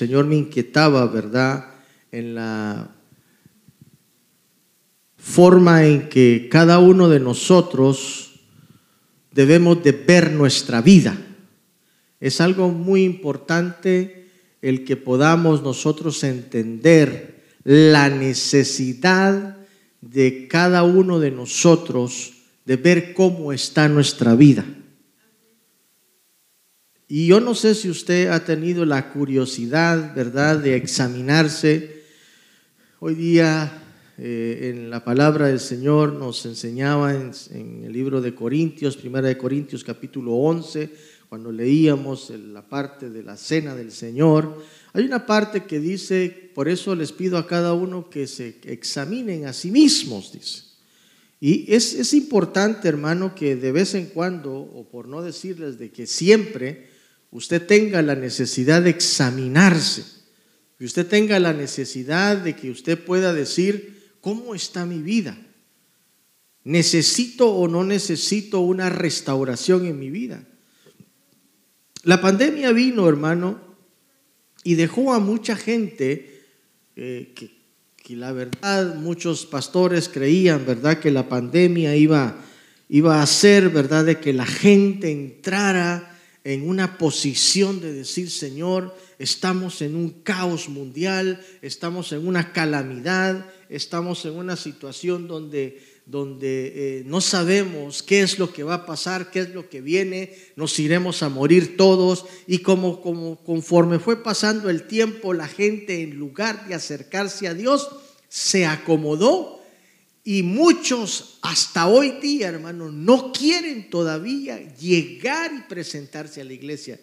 Señor me inquietaba, ¿verdad? En la forma en que cada uno de nosotros debemos de ver nuestra vida. Es algo muy importante el que podamos nosotros entender la necesidad de cada uno de nosotros de ver cómo está nuestra vida. Y yo no sé si usted ha tenido la curiosidad, ¿verdad?, de examinarse. Hoy día eh, en la palabra del Señor nos enseñaba en, en, el libro de Corintios, primera de Corintios capítulo 11, cuando leíamos la parte de la cena del Señor, hay una parte que dice, por eso les pido a cada uno que se examinen a sí mismos, dice. Y es, es importante, hermano, que de vez en cuando, o por no decirles de que siempre, usted tenga la necesidad de examinarse, que usted tenga la necesidad de que usted pueda decir, ¿cómo está mi vida? ¿Necesito o no necesito una restauración en mi vida? La pandemia vino, hermano, y dejó a mucha gente eh, que, que, la verdad muchos pastores creían, ¿verdad?, que la pandemia iba, iba a hacer, ¿verdad?, de que la gente entrara en una posición de decir, Señor, estamos en un caos mundial, estamos en una calamidad, estamos en una situación donde, donde eh, no sabemos qué es lo que va a pasar, qué es lo que viene, nos iremos a morir todos. Y como, como conforme fue pasando el tiempo, la gente en lugar de acercarse a Dios, se acomodó y muchos hasta hoy día, hermano, no quieren todavía llegar y presentarse a la iglesia.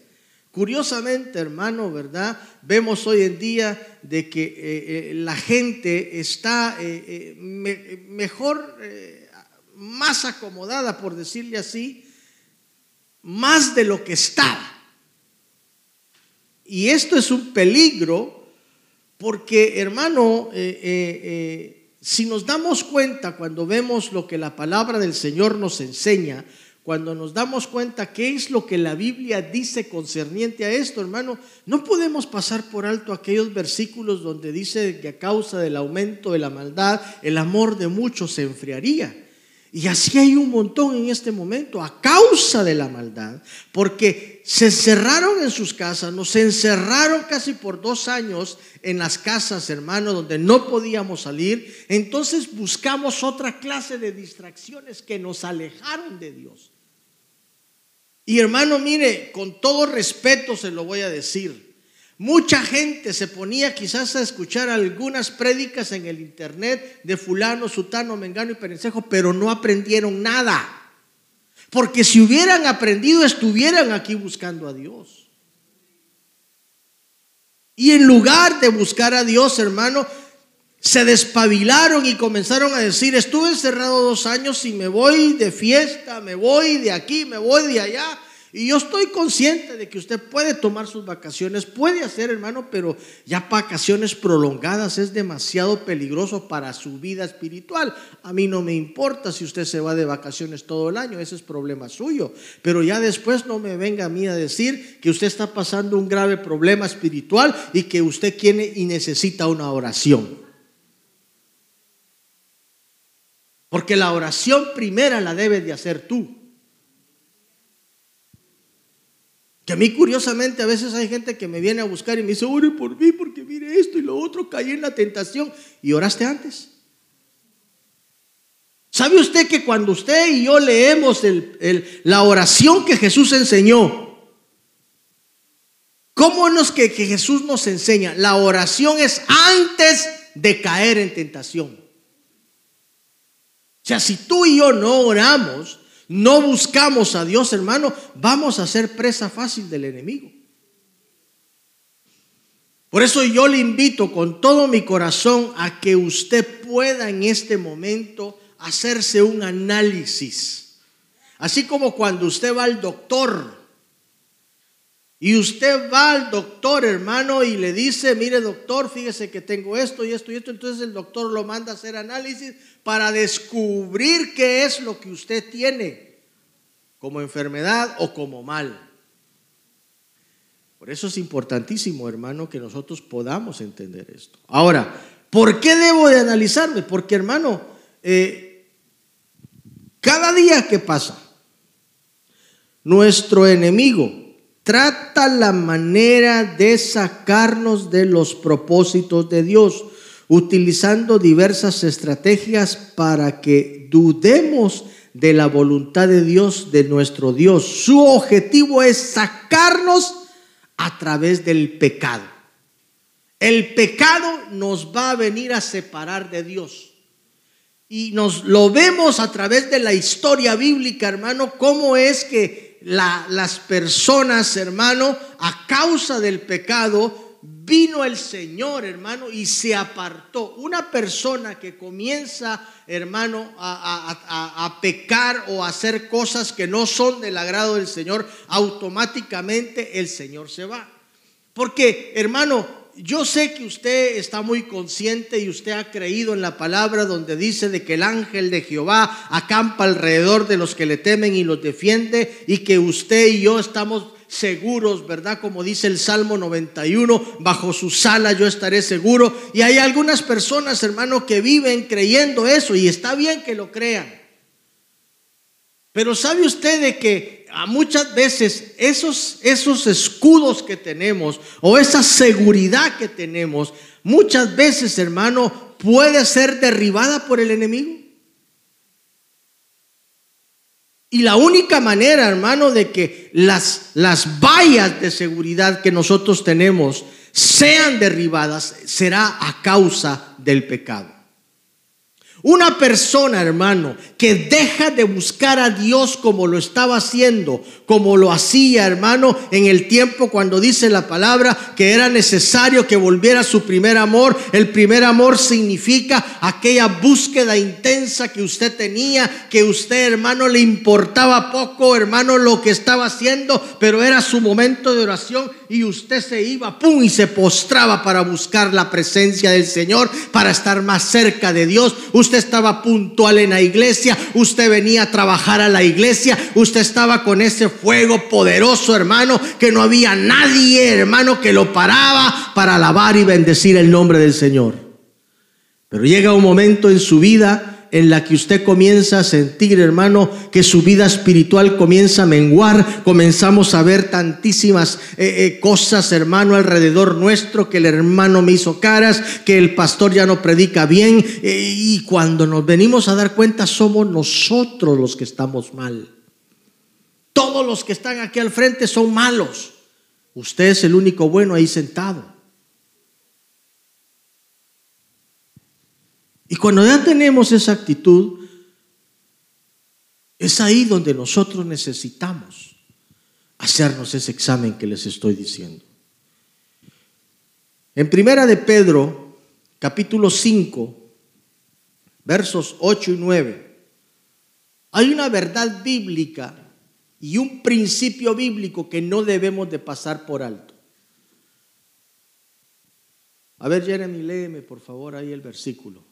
Curiosamente, hermano, ¿verdad? Vemos hoy en día de que eh, eh, la gente está eh, mejor, más acomodada, por decirle así, más de lo que estaba. Y esto es un peligro porque, hermano, si nos damos cuenta cuando vemos lo que la palabra del Señor nos enseña, cuando nos damos cuenta qué es lo que la Biblia dice concerniente a esto, hermano, no podemos pasar por alto aquellos versículos donde dice que a causa del aumento de la maldad, el amor de muchos se enfriaría. Y así hay un montón en este momento a causa de la maldad, porque se encerraron en sus casas, nos encerraron casi por dos años en las casas, hermano, donde no podíamos salir. Entonces buscamos otra clase de distracciones que nos alejaron de Dios. Y hermano, mire, con todo respeto se lo voy a decir. Mucha gente se ponía quizás a escuchar algunas prédicas en el internet de fulano, sutano, mengano y perencejo, pero no aprendieron nada. Porque si hubieran aprendido, estuvieran aquí buscando a Dios. Y en lugar de buscar a Dios, hermano, se despabilaron y comenzaron a decir, estuve encerrado dos años y me voy de fiesta, me voy de aquí, me voy de allá. Y yo estoy consciente de que usted puede tomar sus vacaciones, puede hacer, hermano, pero ya vacaciones prolongadas es demasiado peligroso para su vida espiritual. A mí no me importa si usted se va de vacaciones todo el año, ese es problema suyo. Pero ya después no me venga a mí a decir que usted está pasando un grave problema espiritual y que usted quiere y necesita una oración. Porque la oración primera la debes de hacer tú. Que a mí curiosamente a veces hay gente que me viene a buscar y me dice, ore por mí porque mire esto y lo otro, caí en la tentación. ¿Y oraste antes? ¿Sabe usted que cuando usted y yo leemos la oración que Jesús enseñó, ¿cómo es que, que Jesús nos enseña? La oración es antes de caer en tentación. O sea, si tú y yo no oramos, no buscamos a Dios, hermano, vamos a ser presa fácil del enemigo. Por eso yo le invito con todo mi corazón a que usted pueda en este momento hacerse un análisis. Así como cuando usted va al doctor y usted va al doctor, hermano, y le dice, mire doctor, fíjese que tengo esto y esto y esto, entonces el doctor lo manda a hacer análisis para descubrir qué es lo que usted tiene, como enfermedad o como mal. Por eso es importantísimo, hermano, que nosotros podamos entender esto. Ahora, ¿por qué debo de analizarme? Porque, hermano, eh, cada día que pasa, nuestro enemigo trata la manera de sacarnos de los propósitos de Dios, utilizando diversas estrategias para que dudemos de la voluntad de Dios, de nuestro Dios. Su objetivo es sacarnos a través del pecado. El pecado nos va a venir a separar de Dios. Y nos lo vemos a través de la historia bíblica, hermano, cómo es que las personas, hermano, a causa del pecado, vino el Señor, hermano, y se apartó. Una persona que comienza, hermano, a, pecar o a hacer cosas que no son del agrado del Señor, automáticamente el Señor se va. Porque, hermano, yo sé que usted está muy consciente y usted ha creído en la palabra donde dice de que el ángel de Jehová acampa alrededor de los que le temen y los defiende y que usted y yo estamos seguros, ¿verdad? Como dice el Salmo 91, bajo su sala yo estaré seguro. Y hay algunas personas, hermano, que viven creyendo eso y está bien que lo crean. Pero ¿sabe usted de que muchas veces esos, esos escudos que tenemos o esa seguridad que tenemos, muchas veces, hermano, puede ser derribada por el enemigo? Y la única manera, hermano, de que las, las vallas de seguridad que nosotros tenemos sean derribadas será a causa del pecado. Una persona, hermano, que deja de buscar a Dios como lo estaba haciendo, como lo hacía, hermano, en el tiempo cuando dice la palabra que era necesario que volviera a su primer amor. El primer amor significa aquella búsqueda intensa que usted tenía, que usted, hermano, le importaba poco, hermano, lo que estaba haciendo, pero era su momento de oración y usted se iba, pum, y se postraba para buscar la presencia del Señor, para estar más cerca de Dios. Usted estaba puntual en la iglesia, usted venía a trabajar a la iglesia, usted estaba con ese fuego poderoso, hermano, que no había nadie, hermano, que lo paraba para alabar y bendecir el nombre del Señor. Pero llega un momento en su vida en la que usted comienza a sentir, hermano, que su vida espiritual comienza a menguar, comenzamos a ver tantísimas eh, eh, cosas, hermano, alrededor nuestro, que el hermano me hizo caras, que el pastor ya no predica bien, eh, y cuando nos venimos a dar cuenta somos nosotros los que estamos mal. Todos los que están aquí al frente son malos. Usted es el único bueno ahí sentado. Y cuando ya tenemos esa actitud, es ahí donde nosotros necesitamos hacernos ese examen que les estoy diciendo. En primera de Pedro, capítulo 5, versos 8 y 9, hay una verdad bíblica y un principio bíblico que no debemos de pasar por alto. A ver, Jeremy, léeme por favor ahí el versículo.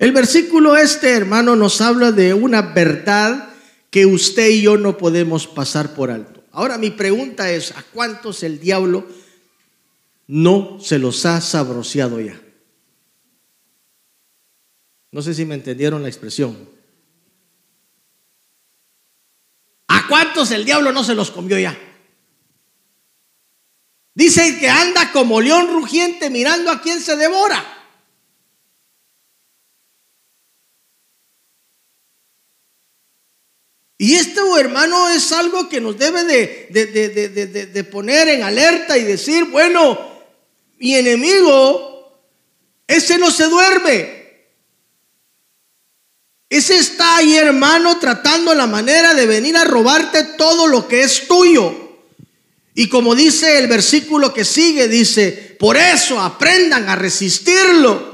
El versículo este, hermano, nos habla de una verdad que usted y yo no podemos pasar por alto. Ahora mi pregunta es, ¿a cuántos el diablo no se los ha sabroseado ya? No sé si me entendieron la expresión. ¿A cuántos el diablo no se los comió ya? Dice que anda como león rugiente mirando a quien se devora. Y esto, hermano, es algo que nos debe de, de, poner en alerta y decir, bueno, mi enemigo, ese no se duerme. Ese está ahí, hermano, tratando la manera de venir a robarte todo lo que es tuyo. Y como dice el versículo que sigue, dice, por eso aprendan a resistirlo.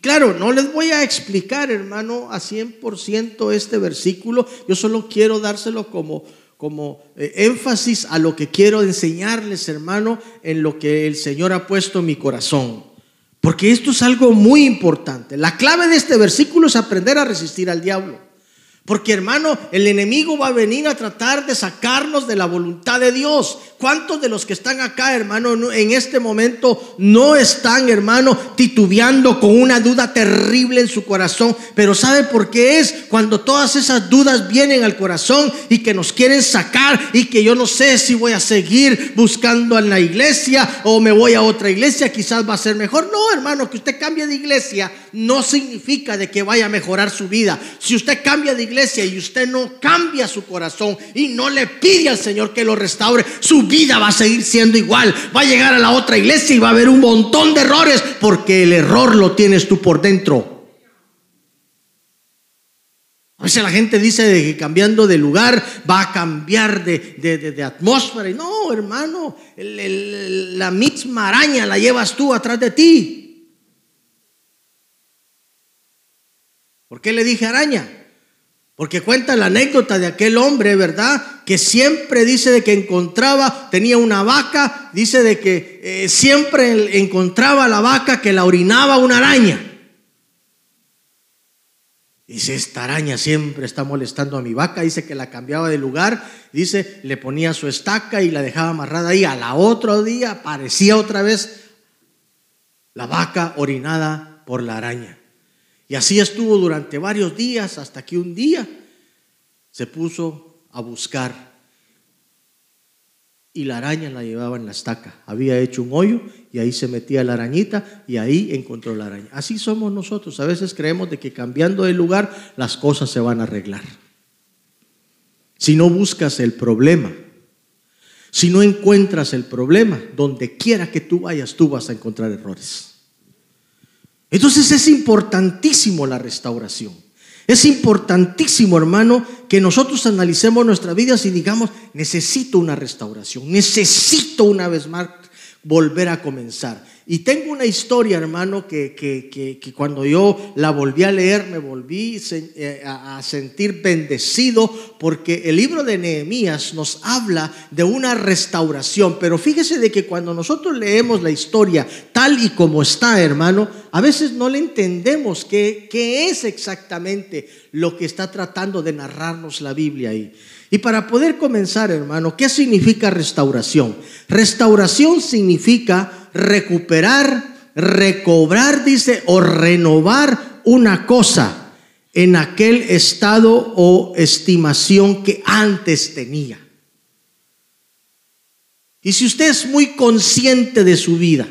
Claro, no les voy a explicar, hermano, a 100% este versículo. Yo solo quiero dárselo como, como eh, énfasis a lo que quiero enseñarles, hermano, en lo que el Señor ha puesto en mi corazón. Porque esto es algo muy importante. La clave de este versículo es aprender a resistir al diablo. Porque hermano, el enemigo va a venir a tratar de sacarnos de la voluntad de Dios. ¿Cuántos de los que están acá, hermano, en este momento no están, hermano, titubeando con una duda terrible en su corazón? Pero ¿sabe por qué es? Cuando todas esas dudas vienen al corazón y que nos quieren sacar y que yo no sé si voy a seguir buscando en la iglesia o me voy a otra iglesia, quizás va a ser mejor. No, hermano, que usted cambie de iglesia no significa de que vaya a mejorar su vida. Si usted cambia de iglesia y usted no cambia su corazón y no le pide al Señor que lo restaure, su vida va a seguir siendo igual. Va a llegar a la otra iglesia y va a haber un montón de errores porque el error lo tienes tú por dentro. A veces la gente dice de que cambiando de lugar va a cambiar de, atmósfera. Y no, hermano, la misma araña la llevas tú atrás de ti. ¿Por qué le dije araña? Porque cuenta la anécdota de aquel hombre, ¿verdad? Que siempre dice de que encontraba, tenía una vaca, dice de que eh, siempre encontraba la vaca que la orinaba una araña. Dice, esta araña siempre está molestando a mi vaca, dice que la cambiaba de lugar, dice, le ponía su estaca y la dejaba amarrada ahí. A la otro día aparecía otra vez la vaca orinada por la araña. Y así estuvo durante varios días hasta que un día se puso a buscar y la araña la llevaba en la estaca. Había hecho un hoyo y ahí se metía la arañita y ahí encontró la araña. Así somos nosotros. A veces creemos de que cambiando de lugar las cosas se van a arreglar. Si no buscas el problema, si no encuentras el problema, donde quiera que tú vayas, tú vas a encontrar errores. Entonces es importantísimo la restauración. Es importantísimo, hermano, que nosotros analicemos nuestras vidas y digamos, necesito una restauración, necesito una vez más volver a comenzar. Y tengo una historia, hermano, que, que, cuando yo la volví a leer me volví eh, a sentir bendecido porque el libro de Nehemías nos habla de una restauración. Pero fíjese de que cuando nosotros leemos la historia tal y como está, hermano, a veces no le entendemos qué, qué es exactamente lo que está tratando de narrarnos la Biblia ahí. Y para poder comenzar, hermano, ¿qué significa restauración? Restauración significa recuperar, recobrar, dice, o renovar una cosa en aquel estado o estimación que antes tenía. Y si usted es muy consciente de su vida,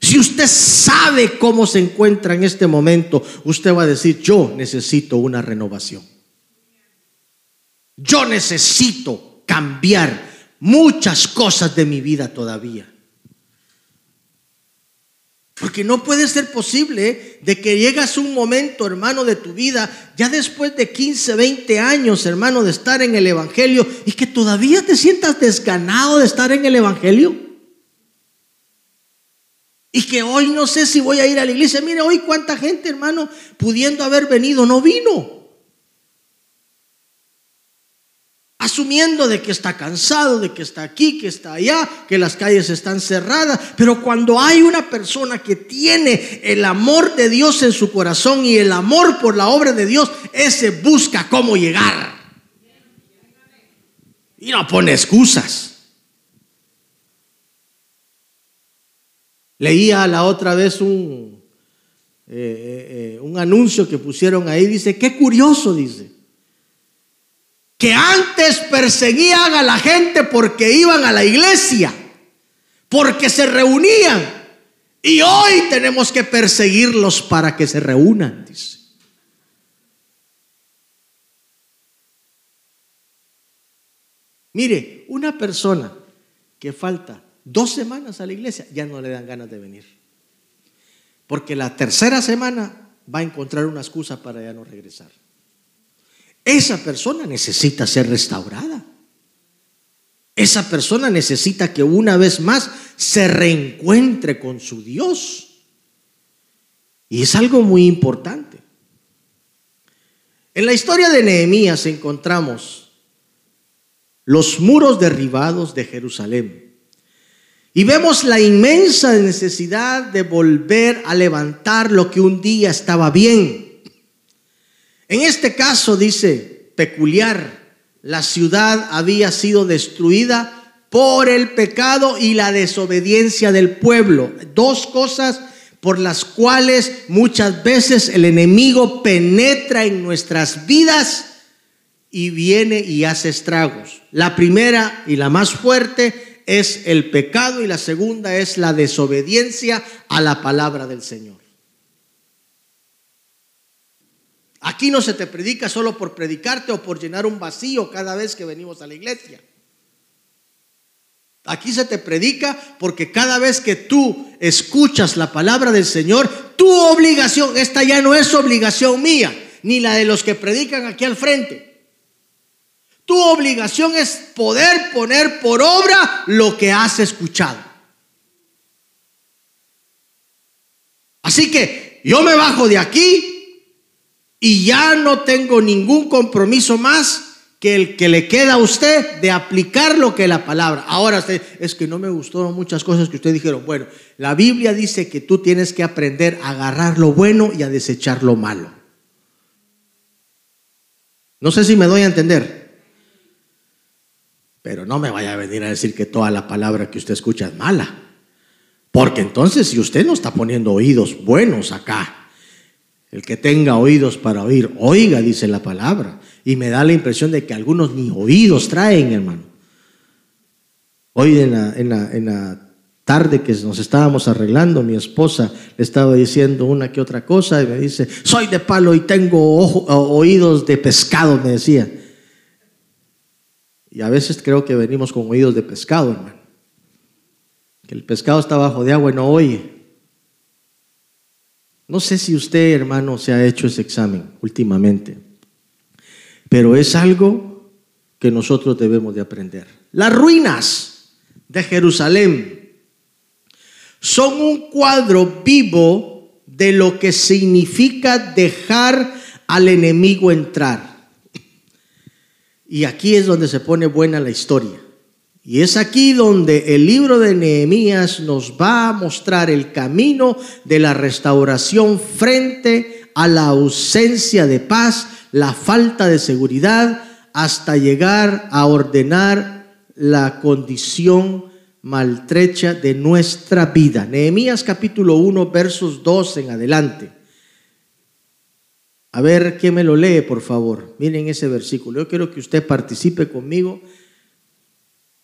si usted sabe cómo se encuentra en este momento, usted va a decir, yo necesito una renovación. Yo necesito cambiar muchas cosas de mi vida todavía. Porque no puede ser posible de que llegas un momento, hermano, de tu vida, ya después de 15, 20 años, hermano, de estar en el Evangelio, y que todavía te sientas desganado de estar en el Evangelio. Y que hoy no sé si voy a ir a la iglesia. Mire, hoy cuánta gente, hermano, pudiendo haber venido, no vino. Asumiendo de que está cansado, de que está aquí, que está allá, que las calles están cerradas. Pero cuando hay una persona que tiene el amor de Dios en su corazón y el amor por la obra de Dios, ese busca cómo llegar. Y no pone excusas. Leía la otra vez un, eh, eh, eh, un anuncio que pusieron ahí, dice, qué curioso, dice que antes perseguían a la gente porque iban a la iglesia, porque se reunían. Y hoy tenemos que perseguirlos para que se reúnan, dice. Mire, una persona que falta dos semanas a la iglesia ya no le dan ganas de venir. Porque la tercera semana va a encontrar una excusa para ya no regresar. Esa persona necesita ser restaurada. Esa persona necesita que una vez más se reencuentre con su Dios. Y es algo muy importante. En la historia de Nehemías encontramos los muros derribados de Jerusalén. Y vemos la inmensa necesidad de volver a levantar lo que un día estaba bien. En este caso dice peculiar, la ciudad había sido destruida por el pecado y la desobediencia del pueblo. Dos cosas por las cuales muchas veces el enemigo penetra en nuestras vidas y viene y hace estragos. La primera y la más fuerte es el pecado y la segunda es la desobediencia a la palabra del Señor. Aquí no se te predica solo por predicarte o por llenar un vacío cada vez que venimos a la iglesia. Aquí se te predica porque cada vez que tú escuchas la palabra del Señor, tu obligación, esta ya no es obligación mía, ni la de los que predican aquí al frente. Tu obligación es poder poner por obra lo que has escuchado. Así que yo me bajo de aquí y ya no tengo ningún compromiso más que el que le queda a usted de aplicar lo que la palabra. Ahora usted, es que no me gustó muchas cosas que usted dijeron. Bueno, la Biblia dice que tú tienes que aprender a agarrar lo bueno y a desechar lo malo. No sé si me doy a entender. Pero no me vaya a venir a decir que toda la palabra que usted escucha es mala. Porque entonces si usted no está poniendo oídos buenos acá, el que tenga oídos para oír, oiga, dice la palabra. Y me da la impresión de que algunos ni oídos traen, hermano. Hoy en la, tarde que nos estábamos arreglando, mi esposa le estaba diciendo una que otra cosa y me dice, soy de palo y tengo oídos de pescado, me decía. Y a veces creo que venimos con oídos de pescado, hermano. Que el pescado está bajo de agua y no oye. No sé si usted, hermano, se ha hecho ese examen últimamente. Pero es algo que nosotros debemos de aprender. Las ruinas de Jerusalén son un cuadro vivo de lo que significa dejar al enemigo entrar. Y aquí es donde se pone buena la historia. Y es aquí donde el libro de Nehemías nos va a mostrar el camino de la restauración frente a la ausencia de paz la falta de seguridad hasta llegar a ordenar la condición maltrecha de nuestra vida. Nehemías capítulo 1, versos 2 en adelante. A ver, ¿quién me lo lee, por favor? Miren ese versículo. Yo quiero que usted participe conmigo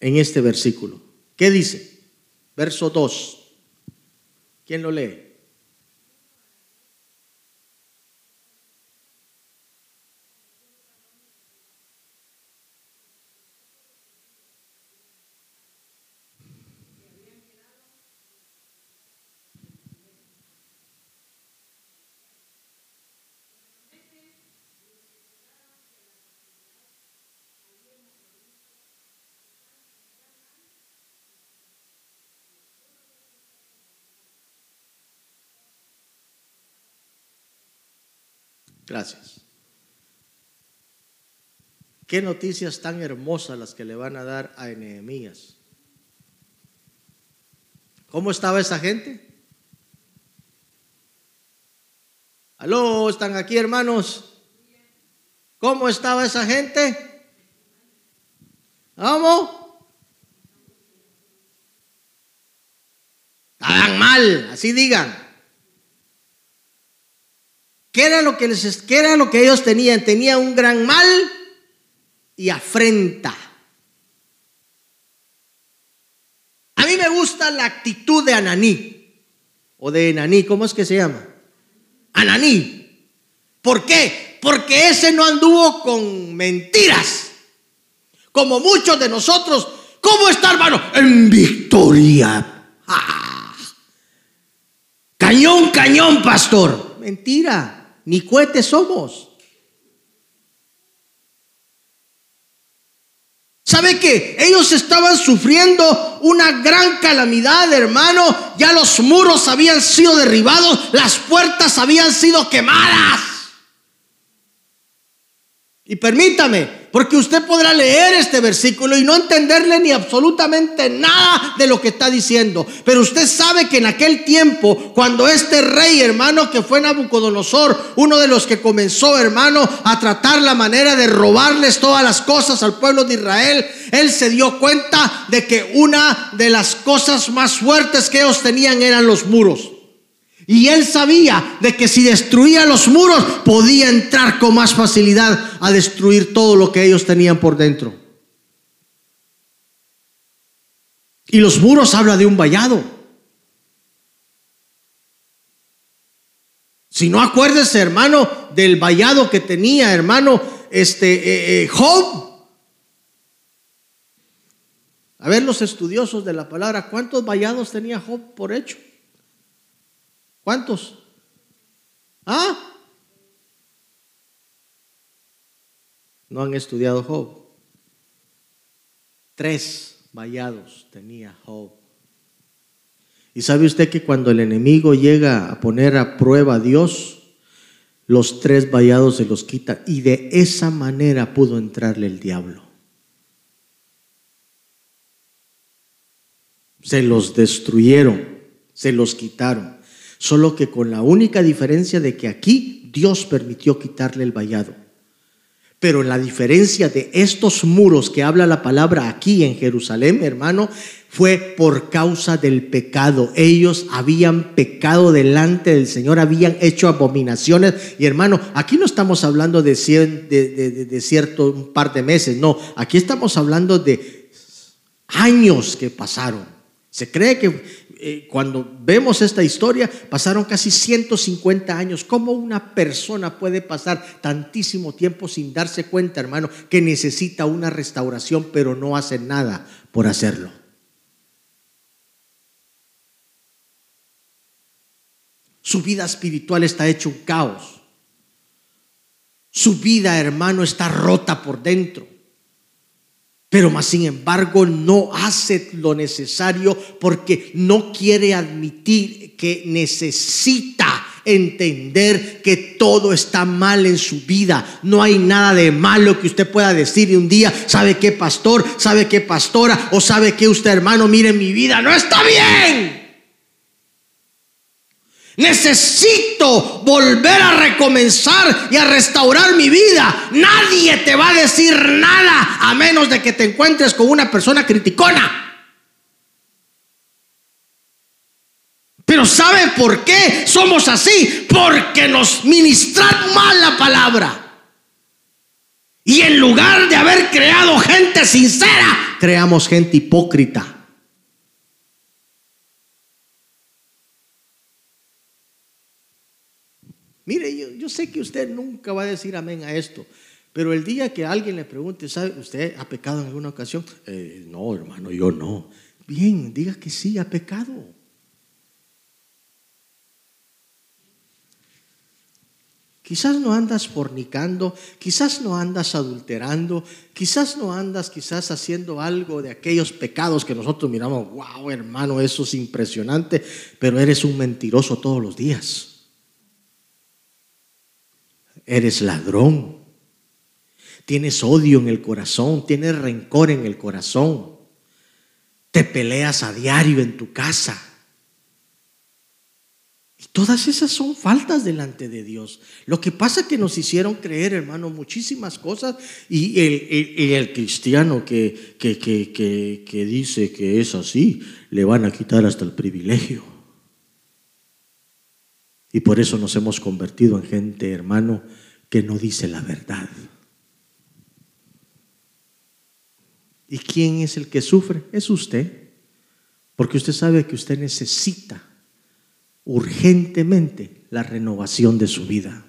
en este versículo. ¿Qué dice? Verso 2. ¿Quién lo lee? Gracias. Qué noticias tan hermosas las que le van a dar a Nehemías. ¿Cómo estaba esa gente? Aló, ¿están aquí hermanos? ¿Cómo estaba esa gente? ¿Cómo? Estaban mal, así digan. ¿Qué era lo que, les, era lo que ellos tenían? Tenían un gran mal y afrenta. A mí me gusta la actitud de Ananí, o de Enaní, ¿cómo es que se llama? Ananí. ¿Por qué? Porque ese no anduvo con mentiras. Como muchos de nosotros. ¿Cómo está, hermano? En victoria. ¡Ah! Cañón, cañón, pastor. Mentira ni cohetes somos. ¿Sabe que ellos estaban sufriendo una gran calamidad, hermano? Ya los muros habían sido derribados, las puertas habían sido quemadas. Y permítame, porque usted podrá leer este versículo y no entenderle ni absolutamente nada de lo que está diciendo. Pero usted sabe que en aquel tiempo, cuando este rey, hermano, que fue Nabucodonosor, uno de los que comenzó, hermano, a tratar la manera de robarles todas las cosas al pueblo de Israel, él se dio cuenta de que una de las cosas más fuertes que ellos tenían eran los muros. Y él sabía de que si destruía los muros podía entrar con más facilidad a destruir todo lo que ellos tenían por dentro. Y los muros habla de un vallado. Si no acuérdese, hermano, del vallado que tenía, hermano, este eh, eh, Job. A ver, los estudiosos de la palabra, ¿cuántos vallados tenía Job por hecho? ¿Cuántos? ¿Ah? No han estudiado Job. Tres vallados tenía Job. ¿Y sabe usted que cuando el enemigo llega a poner a prueba a Dios, los tres vallados se los quita y de esa manera pudo entrarle el diablo? Se los destruyeron, se los quitaron. Solo que con la única diferencia de que aquí Dios permitió quitarle el vallado. Pero la diferencia de estos muros que habla la palabra aquí en Jerusalén, hermano, fue por causa del pecado. Ellos habían pecado delante del Señor, habían hecho abominaciones. Y hermano, aquí no estamos hablando de, de cierto un par de meses, no, aquí estamos hablando de años que pasaron. Se cree que eh, cuando vemos esta historia, pasaron casi 150 años. ¿Cómo una persona puede pasar tantísimo tiempo sin darse cuenta, hermano, que necesita una restauración, pero no hace nada por hacerlo? Su vida espiritual está hecho un caos. Su vida, hermano, está rota por dentro pero más sin embargo no hace lo necesario porque no quiere admitir que necesita entender que todo está mal en su vida. No hay nada de malo que usted pueda decir un día, ¿sabe qué pastor? ¿Sabe qué pastora? ¿O sabe qué usted hermano? Mire mi vida, no está bien. Necesito volver a recomenzar y a restaurar mi vida. Nadie te va a decir nada a menos de que te encuentres con una persona criticona. Pero ¿sabe por qué somos así? Porque nos ministran mal la palabra. Y en lugar de haber creado gente sincera, creamos gente hipócrita. Mire, yo, sé que usted nunca va a decir amén a esto, pero el día que alguien le pregunte, ¿sabe, usted ha pecado en alguna ocasión? Eh, no, hermano, yo no. Bien, diga que sí, ha pecado. Quizás no andas fornicando, quizás no andas adulterando, quizás no andas quizás haciendo algo de aquellos pecados que nosotros miramos, wow hermano, eso es impresionante, pero eres un mentiroso todos los días eres ladrón, tienes odio en el corazón, tienes rencor en el corazón, te peleas a diario en tu casa. Y todas esas son faltas delante de Dios. Lo que pasa es que nos hicieron creer, hermano, muchísimas cosas y el, cristiano que, que, que, que dice que es así, le van a quitar hasta el privilegio. Y por eso nos hemos convertido en gente, hermano, que no dice la verdad. ¿Y quién es el que sufre? Es usted. Porque usted sabe que usted necesita urgentemente la renovación de su vida,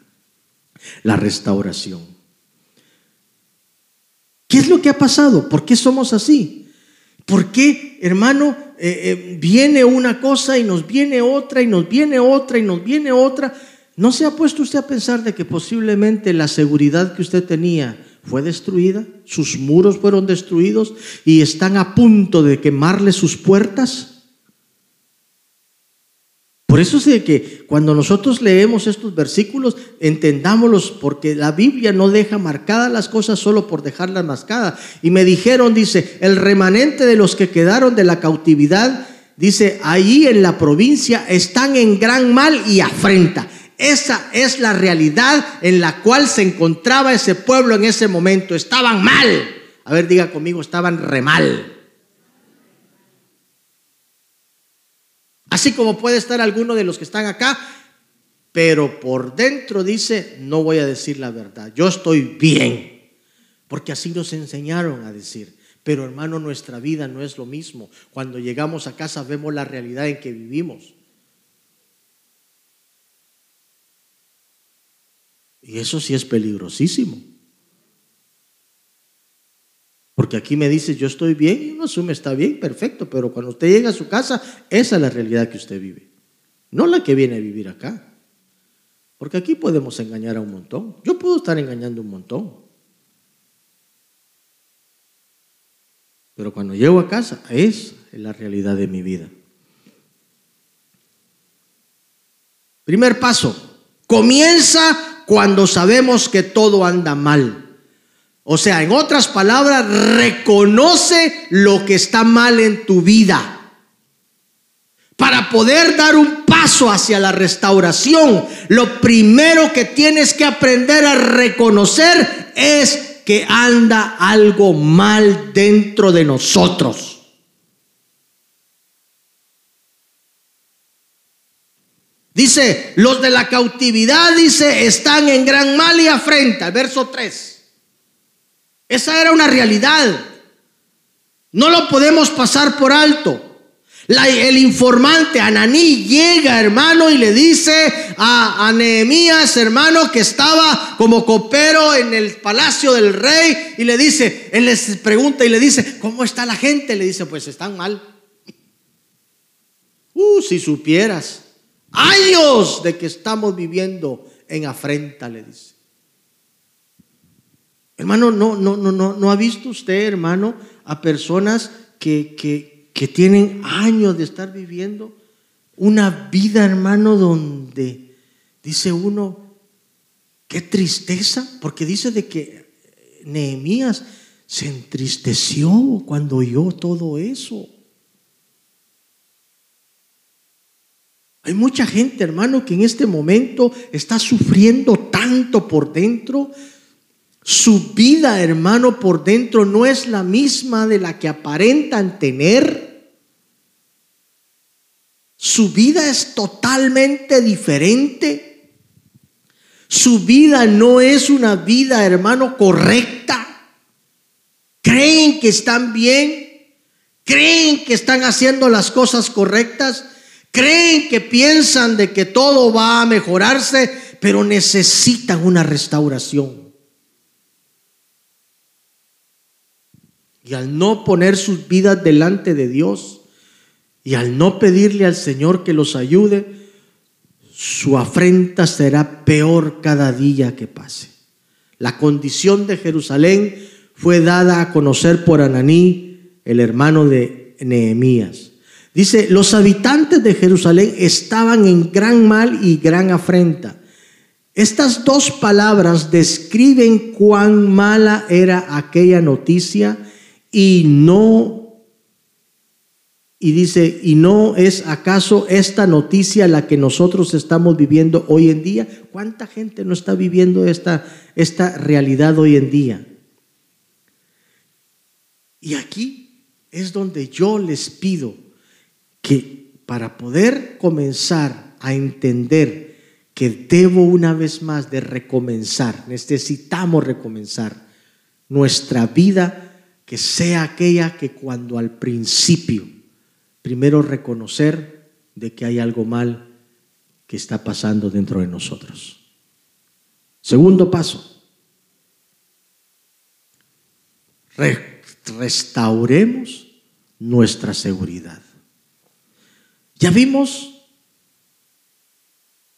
la restauración. ¿Qué es lo que ha pasado? ¿Por qué somos así? ¿Por qué, hermano, eh, eh, viene una cosa y nos viene otra y nos viene otra y nos viene otra. ¿No se ha puesto usted a pensar de que posiblemente la seguridad que usted tenía fue destruida, sus muros fueron destruidos y están a punto de quemarle sus puertas. Por eso es de que cuando nosotros leemos estos versículos, entendámoslos, porque la Biblia no deja marcadas las cosas solo por dejarlas mascadas. Y me dijeron, dice, el remanente de los que quedaron de la cautividad, dice, ahí en la provincia están en gran mal y afrenta. Esa es la realidad en la cual se encontraba ese pueblo en ese momento. Estaban mal. A ver, diga conmigo, estaban re mal. Así como puede estar alguno de los que están acá, pero por dentro dice, no voy a decir la verdad, yo estoy bien, porque así nos enseñaron a decir. Pero hermano, nuestra vida no es lo mismo. Cuando llegamos a casa vemos la realidad en que vivimos. Y eso sí es peligrosísimo. Porque aquí me dice, yo estoy bien, y uno asume, está bien, perfecto, pero cuando usted llega a su casa, esa es la realidad que usted vive, no la que viene a vivir acá. Porque aquí podemos engañar a un montón. Yo puedo estar engañando un montón. Pero cuando llego a casa, es la realidad de mi vida. Primer paso, comienza cuando sabemos que todo anda mal. O sea, en otras palabras, reconoce lo que está mal en tu vida. Para poder dar un paso hacia la restauración, lo primero que tienes que aprender a reconocer es que anda algo mal dentro de nosotros. Dice, los de la cautividad, dice, están en gran mal y afrenta. Verso 3. Esa era una realidad. No lo podemos pasar por alto. el informante Ananí llega, hermano, y le dice a, a Nehemías, hermano, que estaba como copero en el palacio del rey, y le dice, él les pregunta y le dice, ¿cómo está la gente? Le dice, pues están mal. Uh, si supieras, años de que estamos viviendo en afrenta, le dice. Hermano, no, no, no, no, no ha visto usted, hermano, a personas que, que, que tienen años de estar viviendo una vida, hermano, donde dice uno, qué tristeza, porque dice de que Nehemías se entristeció cuando oyó todo eso. Hay mucha gente, hermano, que en este momento está sufriendo tanto por dentro su vida, hermano, por dentro no es la misma de la que aparentan tener. Su vida es totalmente diferente. Su vida no es una vida, hermano, correcta. Creen que están bien. Creen que están haciendo las cosas correctas. Creen que piensan de que todo va a mejorarse, pero necesitan una restauración. Y al no poner sus vidas delante de Dios y al no pedirle al Señor que los ayude, su afrenta será peor cada día que pase. La condición de Jerusalén fue dada a conocer por Ananí, el hermano de Nehemías. Dice, los habitantes de Jerusalén estaban en gran mal y gran afrenta. Estas dos palabras describen cuán mala era aquella noticia y no y dice, ¿y no es acaso esta noticia la que nosotros estamos viviendo hoy en día? ¿Cuánta gente no está viviendo esta, esta realidad hoy en día? Y aquí es donde yo les pido que para poder comenzar a entender que debo una vez más de recomenzar, necesitamos recomenzar nuestra vida que sea aquella que cuando al principio, primero reconocer de que hay algo mal que está pasando dentro de nosotros. Segundo paso, restauremos nuestra seguridad. Ya vimos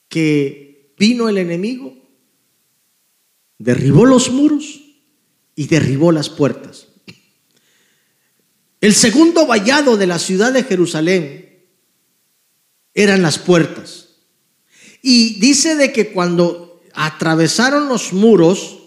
que vino el enemigo, derribó los muros y derribó las puertas. El segundo vallado de la ciudad de Jerusalén eran las puertas. Y dice de que cuando atravesaron los muros,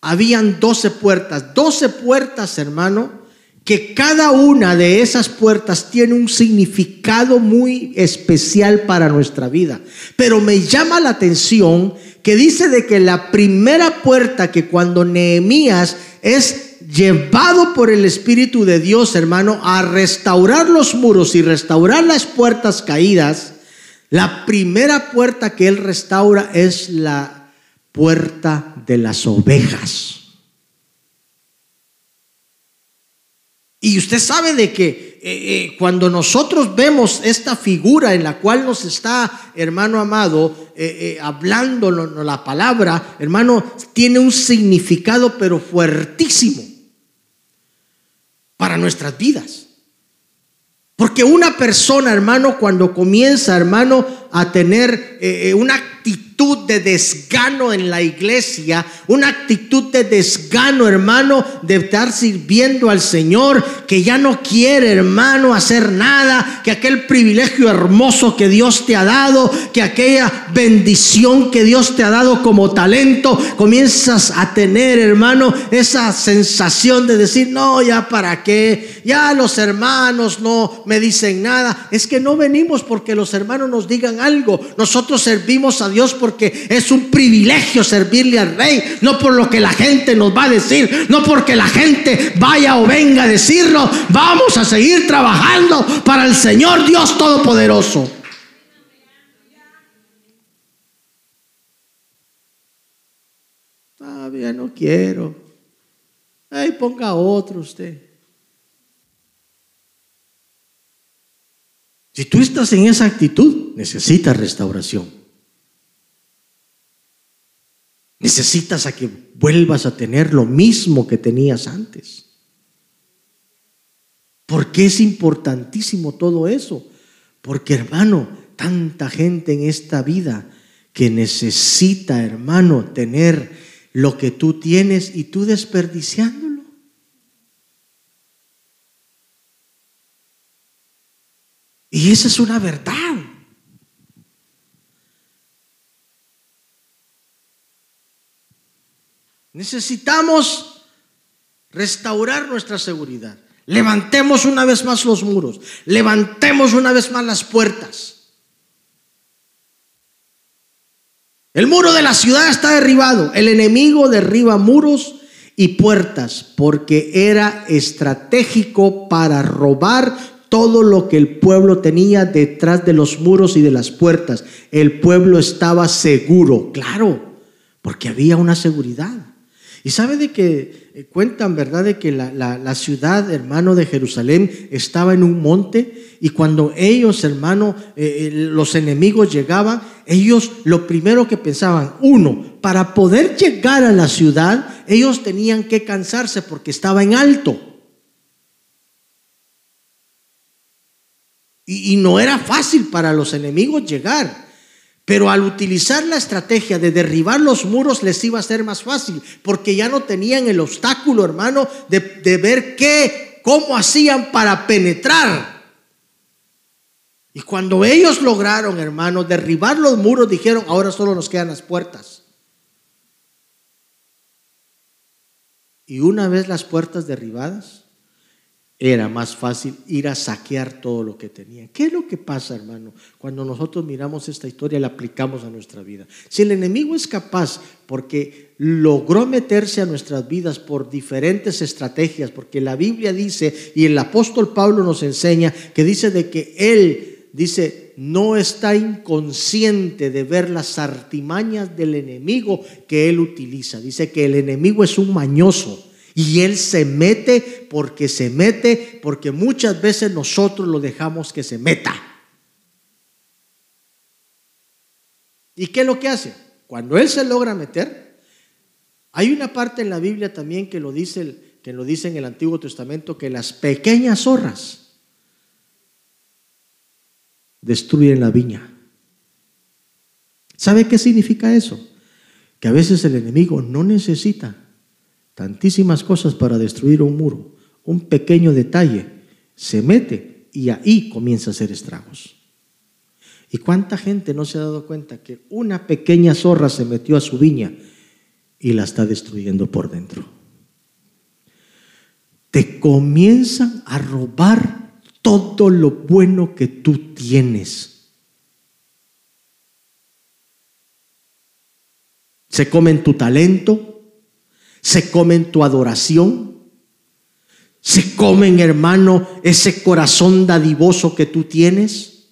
habían doce puertas. Doce puertas, hermano, que cada una de esas puertas tiene un significado muy especial para nuestra vida. Pero me llama la atención que dice de que la primera puerta que cuando Nehemías es llevado por el Espíritu de Dios, hermano, a restaurar los muros y restaurar las puertas caídas, la primera puerta que él restaura es la puerta de las ovejas. Y usted sabe de que eh, eh, cuando nosotros vemos esta figura en la cual nos está, hermano amado, eh, hablando la palabra, hermano, tiene un significado pero fuertísimo para nuestras vidas. Porque una persona, hermano, cuando comienza, hermano, a tener una actitud de desgano en la iglesia, una actitud de desgano, hermano, de estar sirviendo al Señor, que ya no quiere, hermano, hacer nada, que aquel privilegio hermoso que Dios te ha dado, que aquella bendición que Dios te ha dado como talento, comienzas a tener, hermano, esa sensación de decir, no, ya para qué, ya los hermanos no me dicen nada. Es que no venimos porque los hermanos nos digan algo, nosotros servimos a Dios porque es un privilegio servirle al rey, no por lo que la gente nos va a decir, no porque la gente vaya o venga a decirlo, vamos a seguir trabajando para el Señor Dios Todopoderoso. Todavía no quiero. Ay, ponga otro usted. Si tú estás en esa actitud, necesitas restauración. Necesitas a que vuelvas a tener lo mismo que tenías antes. ¿Por qué es importantísimo todo eso? Porque hermano, tanta gente en esta vida que necesita, hermano, tener lo que tú tienes y tú desperdiciándolo. Y esa es una verdad. Necesitamos restaurar nuestra seguridad. Levantemos una vez más los muros. Levantemos una vez más las puertas. El muro de la ciudad está derribado. El enemigo derriba muros y puertas porque era estratégico para robar todo lo que el pueblo tenía detrás de los muros y de las puertas. El pueblo estaba seguro, claro, porque había una seguridad. Y sabe de que eh, cuentan, ¿verdad?, de que la, ciudad, hermano, de Jerusalén estaba en un monte y cuando ellos, hermano, eh, eh, los enemigos llegaban, ellos lo primero que pensaban, uno, para poder llegar a la ciudad, ellos tenían que cansarse porque estaba en alto. y no era fácil para los enemigos llegar. Pero al utilizar la estrategia de derribar los muros les iba a ser más fácil, porque ya no tenían el obstáculo, hermano, de, ver qué, cómo hacían para penetrar. Y cuando ellos lograron, hermano, derribar los muros, dijeron, ahora solo nos quedan las puertas. Y una vez las puertas derribadas, era más fácil ir a saquear todo lo que tenían. ¿Qué es lo que pasa, hermano? Cuando nosotros miramos esta historia y la aplicamos a nuestra vida. Si el enemigo es capaz, porque logró meterse a nuestras vidas por diferentes estrategias, porque la Biblia dice, y el apóstol Pablo nos enseña, que dice de que él, dice, no está inconsciente de ver las artimañas del enemigo que él utiliza. Dice que el enemigo es un mañoso y Él se mete porque se mete, porque muchas veces nosotros lo dejamos que se meta. ¿Y qué es lo que hace? Cuando Él se logra meter, hay una parte en la Biblia también que lo dice, que lo dice en el Antiguo Testamento, que las pequeñas zorras destruyen la viña. ¿Sabe qué significa eso? Que a veces el enemigo no necesita tantísimas cosas para destruir un muro. Un pequeño detalle se mete y ahí comienza a hacer estragos. ¿Y cuánta gente no se ha dado cuenta que una pequeña zorra se metió a su viña y la está destruyendo por dentro? Te comienzan a robar todo lo bueno que tú tienes. Se comen tu talento, se comen tu adoración, se comen, hermano, ese corazón dadivoso que tú tienes.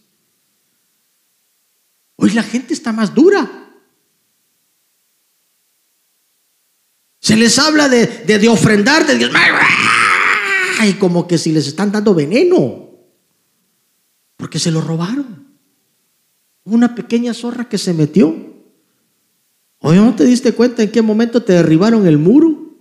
Hoy la gente está más dura. Se les habla de, de, ofrendar, de Dios. Y como que si les están dando veneno. Porque se lo robaron. Una pequeña zorra que se metió. Oye, ¿no te diste cuenta en qué momento te derribaron el muro?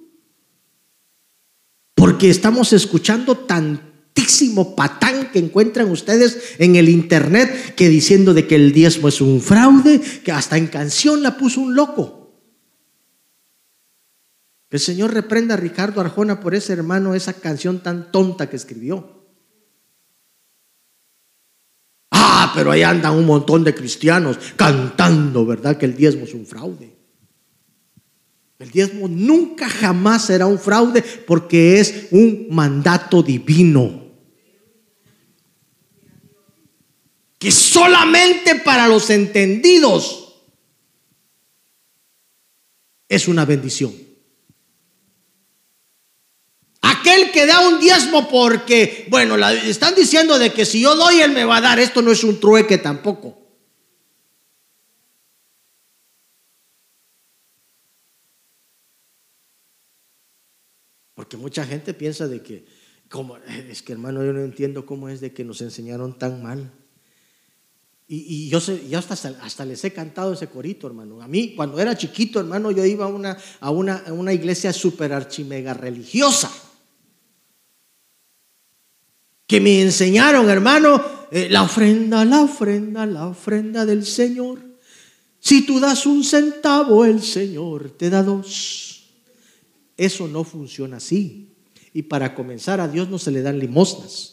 Porque estamos escuchando tantísimo patán que encuentran ustedes en el internet que diciendo de que el diezmo es un fraude, que hasta en canción la puso un loco. El Señor reprenda a Ricardo Arjona por ese hermano, esa canción tan tonta que escribió. Ah, pero ahí andan un montón de cristianos cantando, ¿verdad? Que el diezmo es un fraude. El diezmo nunca jamás será un fraude porque es un mandato divino. Que solamente para los entendidos es una bendición. Aquel que da un diezmo porque, bueno, están diciendo de que si yo doy, él me va a dar. Esto no es un trueque tampoco. Porque mucha gente piensa de que, como, es que hermano, yo no entiendo cómo es de que nos enseñaron tan mal. Y, yo, sé, yo hasta, les he cantado ese corito, hermano. A mí, cuando era chiquito, hermano, yo iba a una, a una iglesia super archimega religiosa. Que me enseñaron, hermano, eh, la ofrenda, la ofrenda, la ofrenda del Señor. Si tú das un centavo, el Señor te da dos. Eso no funciona así. Y para comenzar, a Dios no se le dan limosnas.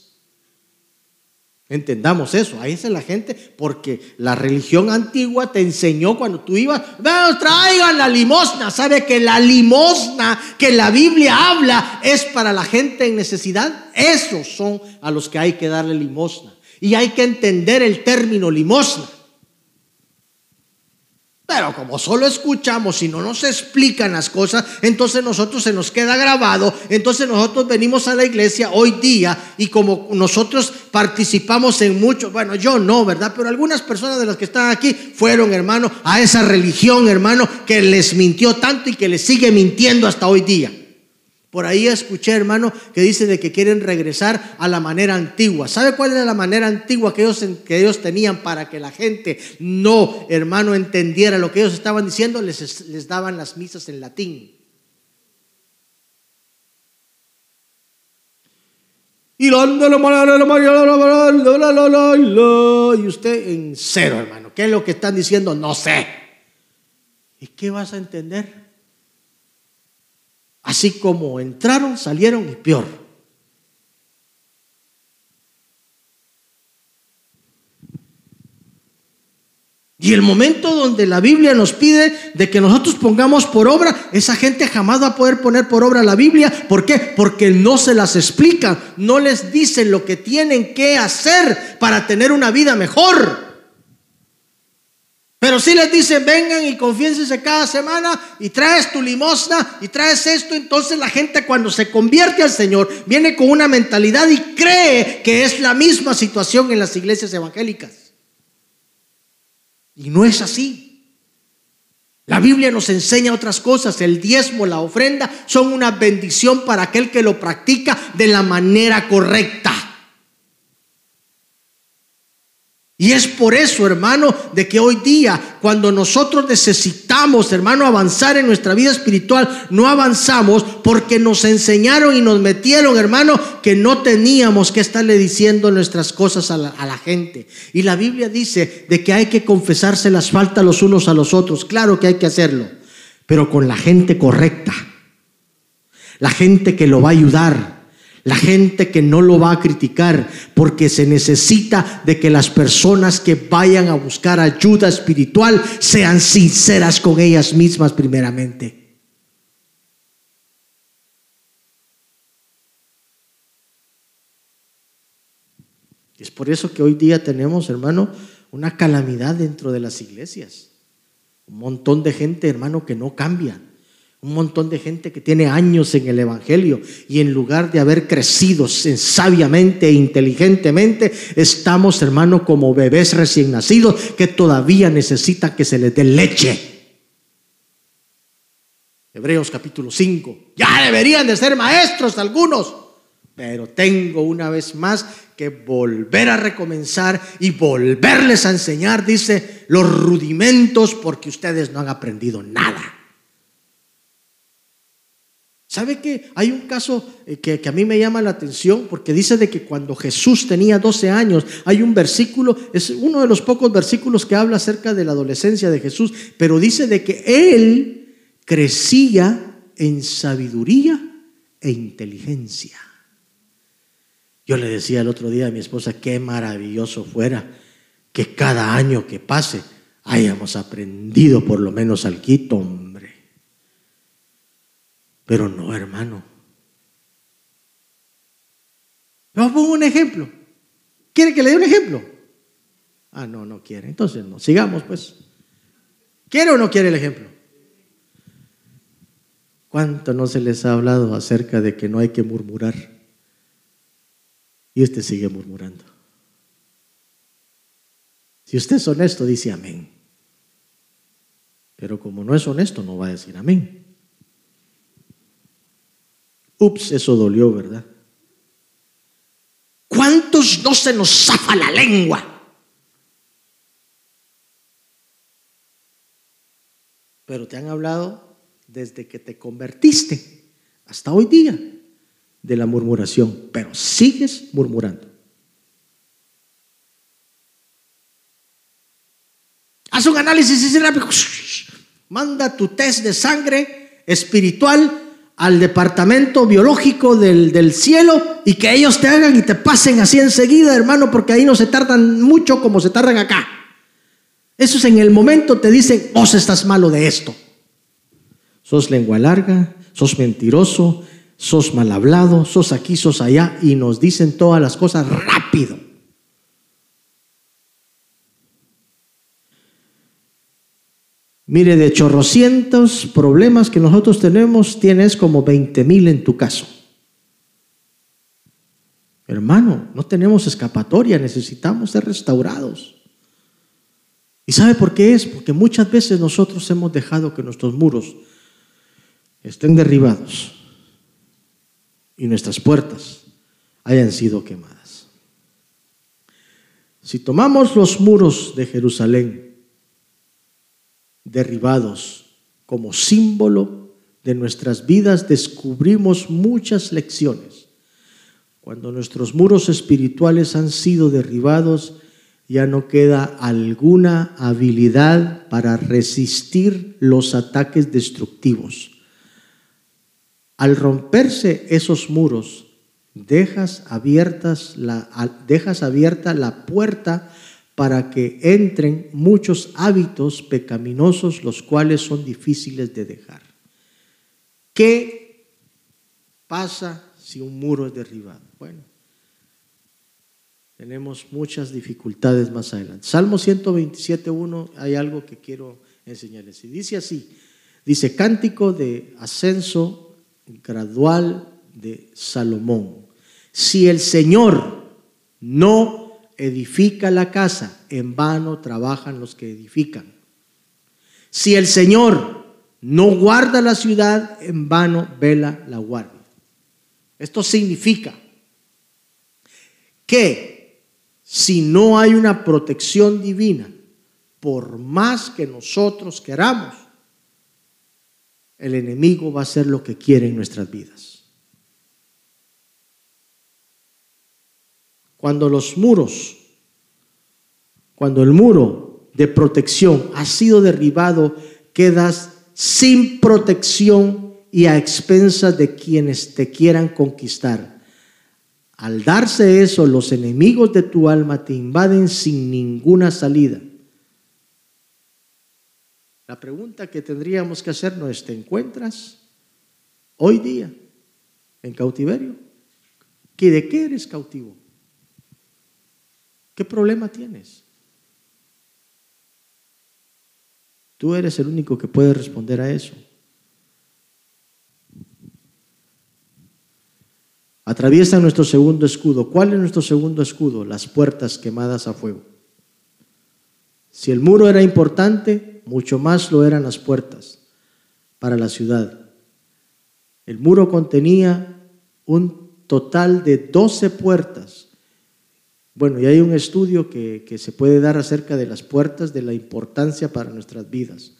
Entendamos eso, ahí es la gente, porque la religión antigua te enseñó cuando tú ibas, traigan la limosna, sabe que la limosna que la Biblia habla es para la gente en necesidad, esos son a los que hay que darle limosna. Y hay que entender el término limosna. Pero como solo escuchamos y no nos explican las cosas, entonces nosotros se nos queda grabado, entonces nosotros venimos a la iglesia hoy día y como nosotros participamos en mucho, bueno, yo no, ¿verdad? Pero algunas personas de las que están aquí fueron, hermano, a esa religión, hermano, que les mintió tanto y que les sigue mintiendo hasta hoy día. Por ahí escuché, hermano, que dice de que quieren regresar a la manera antigua. ¿Sabe cuál era la manera antigua que ellos, que ellos tenían para que la gente no, hermano, entendiera lo que ellos estaban diciendo? Les, les daban las misas en latín. Y usted en cero, hermano. ¿Qué es lo que están diciendo? No sé. ¿Y qué vas a entender? Así como entraron, salieron y peor. Y el momento donde la Biblia nos pide de que nosotros pongamos por obra, esa gente jamás va a poder poner por obra la Biblia. ¿Por qué? Porque no se las explican, no les dicen lo que tienen que hacer para tener una vida mejor. Pero si les dicen, vengan y confiénsense cada semana y traes tu limosna y traes esto, entonces la gente cuando se convierte al Señor viene con una mentalidad y cree que es la misma situación en las iglesias evangélicas. Y no es así. La Biblia nos enseña otras cosas. El diezmo, la ofrenda son una bendición para aquel que lo practica de la manera correcta. Y es por eso, hermano, de que hoy día, cuando nosotros necesitamos, hermano, avanzar en nuestra vida espiritual, no avanzamos porque nos enseñaron y nos metieron, hermano, que no teníamos que estarle diciendo nuestras cosas a la, gente. Y la Biblia dice de que hay que confesarse las faltas los unos a los otros. Claro que hay que hacerlo, pero con la gente correcta. la gente que lo va a ayudar, la gente que no lo va a criticar, porque se necesita de que las personas que vayan a buscar ayuda espiritual sean sinceras con ellas mismas primeramente. Es por eso que hoy día tenemos, hermano, una calamidad dentro de las iglesias. Un montón de gente, hermano, que no cambia. Un montón de gente que tiene años en el Evangelio y en lugar de haber crecido sabiamente e inteligentemente, estamos, hermano, como bebés recién nacidos que todavía necesitan que se les dé leche. Hebreos capítulo 5. Ya deberían de ser maestros algunos, pero tengo una vez más que volver a recomenzar y volverles a enseñar, dice, los rudimentos porque ustedes no han aprendido nada. ¿Sabe que hay un caso eh, que, a mí me llama la atención? Porque dice de que cuando Jesús tenía 12 años, hay un versículo, es uno de los pocos versículos que habla acerca de la adolescencia de Jesús, pero dice de que él crecía en sabiduría e inteligencia. Yo le decía el otro día a mi esposa, qué maravilloso fuera que cada año que pase hayamos aprendido por lo menos al quito, hombre. Pero no, hermano. Vamos pongo un ejemplo. ¿Quiere que le dé un ejemplo? Ah, no, no quiere. Entonces no. Sigamos, pues. ¿Quiere o no quiere el ejemplo? ¿Cuánto no se les ha hablado acerca de que no hay que murmurar? Y usted sigue murmurando. Si usted es honesto, dice amén. Pero como no es honesto, no va a decir amén. Ups, eso dolió, ¿verdad? ¿Cuántos no se nos zafa la lengua? Pero te han hablado desde que te convertiste hasta hoy día de la murmuración, pero sigues murmurando. Haz un análisis rápido. Manda tu test de sangre espiritual al departamento biológico del, del, cielo y que ellos te hagan y te pasen así enseguida, hermano, porque ahí no se tardan mucho como se tardan acá. Eso es en el momento te dicen, vos estás malo de esto. Sos lengua larga, sos mentiroso, sos mal hablado, sos aquí, sos allá, y nos dicen todas las cosas rápido. Mire, de chorrocientos problemas que nosotros tenemos, tienes como 20 mil en tu caso. Hermano, no tenemos escapatoria, necesitamos ser restaurados. ¿Y sabe por qué es? Porque muchas veces nosotros hemos dejado que nuestros muros estén derribados y nuestras puertas hayan sido quemadas. Si tomamos los muros de Jerusalén derribados como símbolo de nuestras vidas, descubrimos muchas lecciones. Cuando nuestros muros espirituales han sido derribados, ya no queda alguna habilidad para resistir los ataques destructivos. Al romperse esos muros, dejas, la, dejas abierta la puerta para que entren muchos hábitos pecaminosos, los cuales son difíciles de dejar. ¿Qué pasa si un muro es derribado? Bueno, tenemos muchas dificultades más adelante. Salmo 127.1 hay algo que quiero enseñarles. Y dice así, dice, cántico de ascenso gradual de Salomón. Si el Señor no edifica la casa, en vano trabajan los que edifican. Si el Señor no guarda la ciudad, en vano vela la guardia. Esto significa que si no hay una protección divina, por más que nosotros queramos, el enemigo va a hacer lo que quiere en nuestras vidas. Cuando los muros, cuando el muro de protección ha sido derribado, quedas sin protección y a expensas de quienes te quieran conquistar. Al darse eso, los enemigos de tu alma te invaden sin ninguna salida. La pregunta que tendríamos que hacernos es, ¿te encuentras hoy día en cautiverio? ¿Que ¿De qué eres cautivo? ¿Qué problema tienes? Tú eres el único que puede responder a eso. Atraviesa nuestro segundo escudo. ¿Cuál es nuestro segundo escudo? Las puertas quemadas a fuego. Si el muro era importante, mucho más lo eran las puertas para la ciudad. El muro contenía un total de 12 puertas bueno, y hay un estudio que, se puede dar acerca de las puertas, de la importancia para nuestras vidas.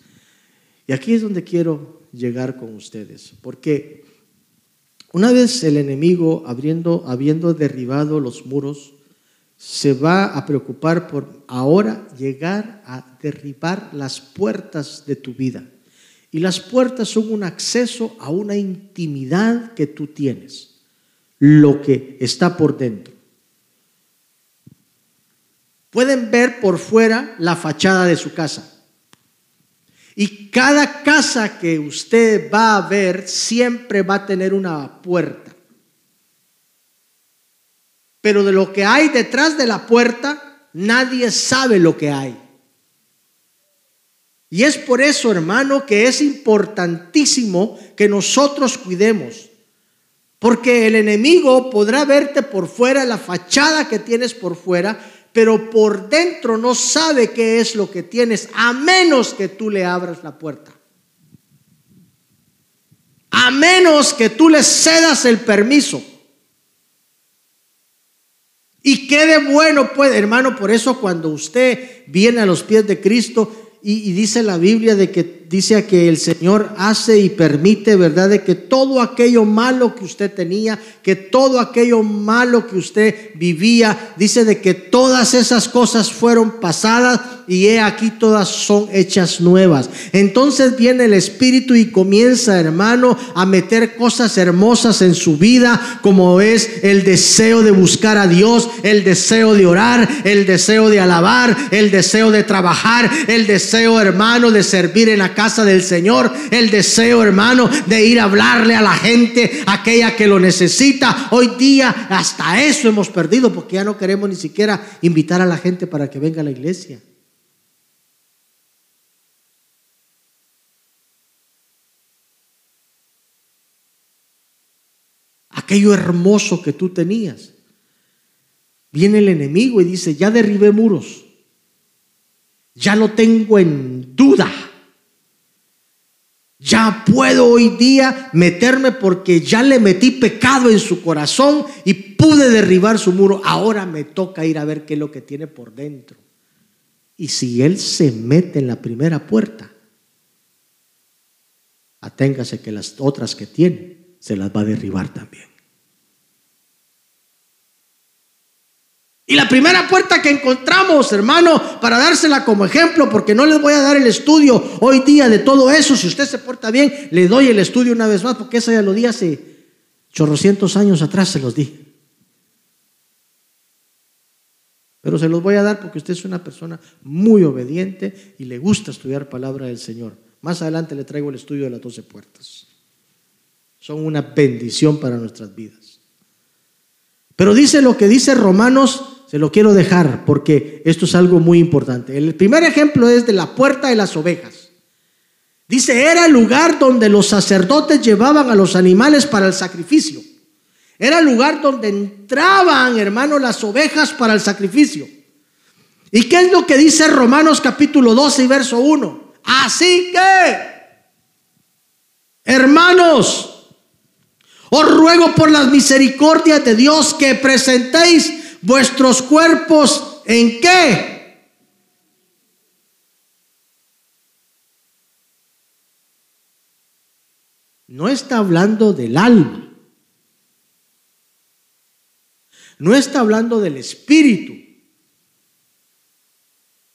Y aquí es donde quiero llegar con ustedes, porque una vez el enemigo, habiendo, habiendo derribado los muros, se va a preocupar por ahora llegar a derribar las puertas de tu vida. Y las puertas son un acceso a una intimidad que tú tienes, lo que está por dentro pueden ver por fuera la fachada de su casa. Y cada casa que usted va a ver siempre va a tener una puerta. Pero de lo que hay detrás de la puerta, nadie sabe lo que hay. Y es por eso, hermano, que es importantísimo que nosotros cuidemos. Porque el enemigo podrá verte por fuera, la fachada que tienes por fuera, pero por dentro no sabe qué es lo que tienes, a menos que tú le abras la puerta. A menos que tú le cedas el permiso. Y qué de bueno puede, hermano, por eso cuando usted viene a los pies de Cristo y, y dice la Biblia de que dice que el Señor hace y permite, ¿verdad? De que todo aquello malo que usted tenía, que todo aquello malo que usted vivía, dice de que todas esas cosas fueron pasadas y he aquí todas son hechas nuevas. Entonces viene el Espíritu y comienza, hermano, a meter cosas hermosas en su vida, como es el deseo de buscar a Dios, el deseo de orar, el deseo de alabar, el deseo de trabajar, el deseo, hermano, de servir en la casa del Señor, el deseo, hermano, de ir a hablarle a la gente, aquella que lo necesita. Hoy día hasta eso hemos perdido porque ya no queremos ni siquiera invitar a la gente para que venga a la iglesia. aquello hermoso que tú tenías. Viene el enemigo y dice, ya derribé muros, ya lo tengo en duda. Ya puedo hoy día meterme porque ya le metí pecado en su corazón y pude derribar su muro. Ahora me toca ir a ver qué es lo que tiene por dentro. Y si él se mete en la primera puerta, aténgase que las otras que tiene se las va a derribar también. Y la primera puerta que encontramos, hermano, para dársela como ejemplo, porque no les voy a dar el estudio hoy día de todo eso, si usted se porta bien, le doy el estudio una vez más, porque eso ya lo di hace chorrocientos años atrás, se los di. Pero se los voy a dar porque usted es una persona muy obediente y le gusta estudiar palabra del Señor. Más adelante le traigo el estudio de las doce puertas. Son una bendición para nuestras vidas. Pero dice lo que dice Romanos se lo quiero dejar porque esto es algo muy importante. El primer ejemplo es de la puerta de las ovejas. Dice, era el lugar donde los sacerdotes llevaban a los animales para el sacrificio. Era el lugar donde entraban, hermanos, las ovejas para el sacrificio. ¿Y qué es lo que dice Romanos capítulo 12 y verso 1? Así que, hermanos, os ruego por las misericordias de Dios que presentéis vuestros cuerpos en qué? No está hablando del alma. No está hablando del espíritu.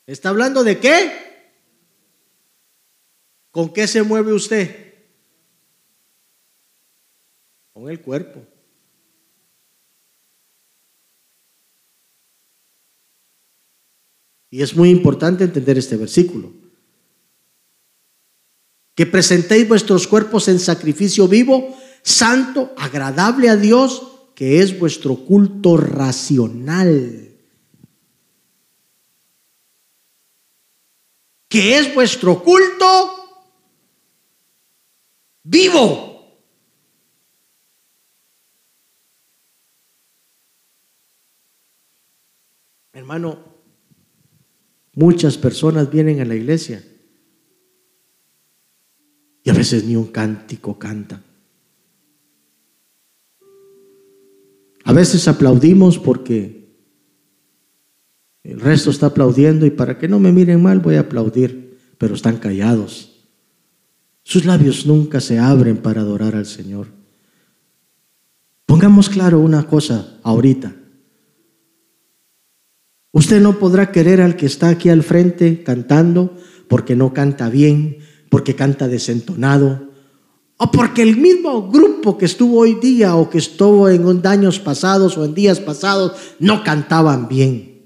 Está hablando de qué? ¿Con qué se mueve usted? con el cuerpo. Y es muy importante entender este versículo. Que presentéis vuestros cuerpos en sacrificio vivo, santo, agradable a Dios, que es vuestro culto racional. Que es vuestro culto vivo. Hermano, muchas personas vienen a la iglesia y a veces ni un cántico cantan. A veces aplaudimos porque el resto está aplaudiendo y para que no me miren mal voy a aplaudir, pero están callados. Sus labios nunca se abren para adorar al Señor. Pongamos claro una cosa ahorita. Usted no podrá querer al que está aquí al frente cantando porque no canta bien, porque canta desentonado, o porque el mismo grupo que estuvo hoy día o que estuvo en años pasados o en días pasados no cantaban bien.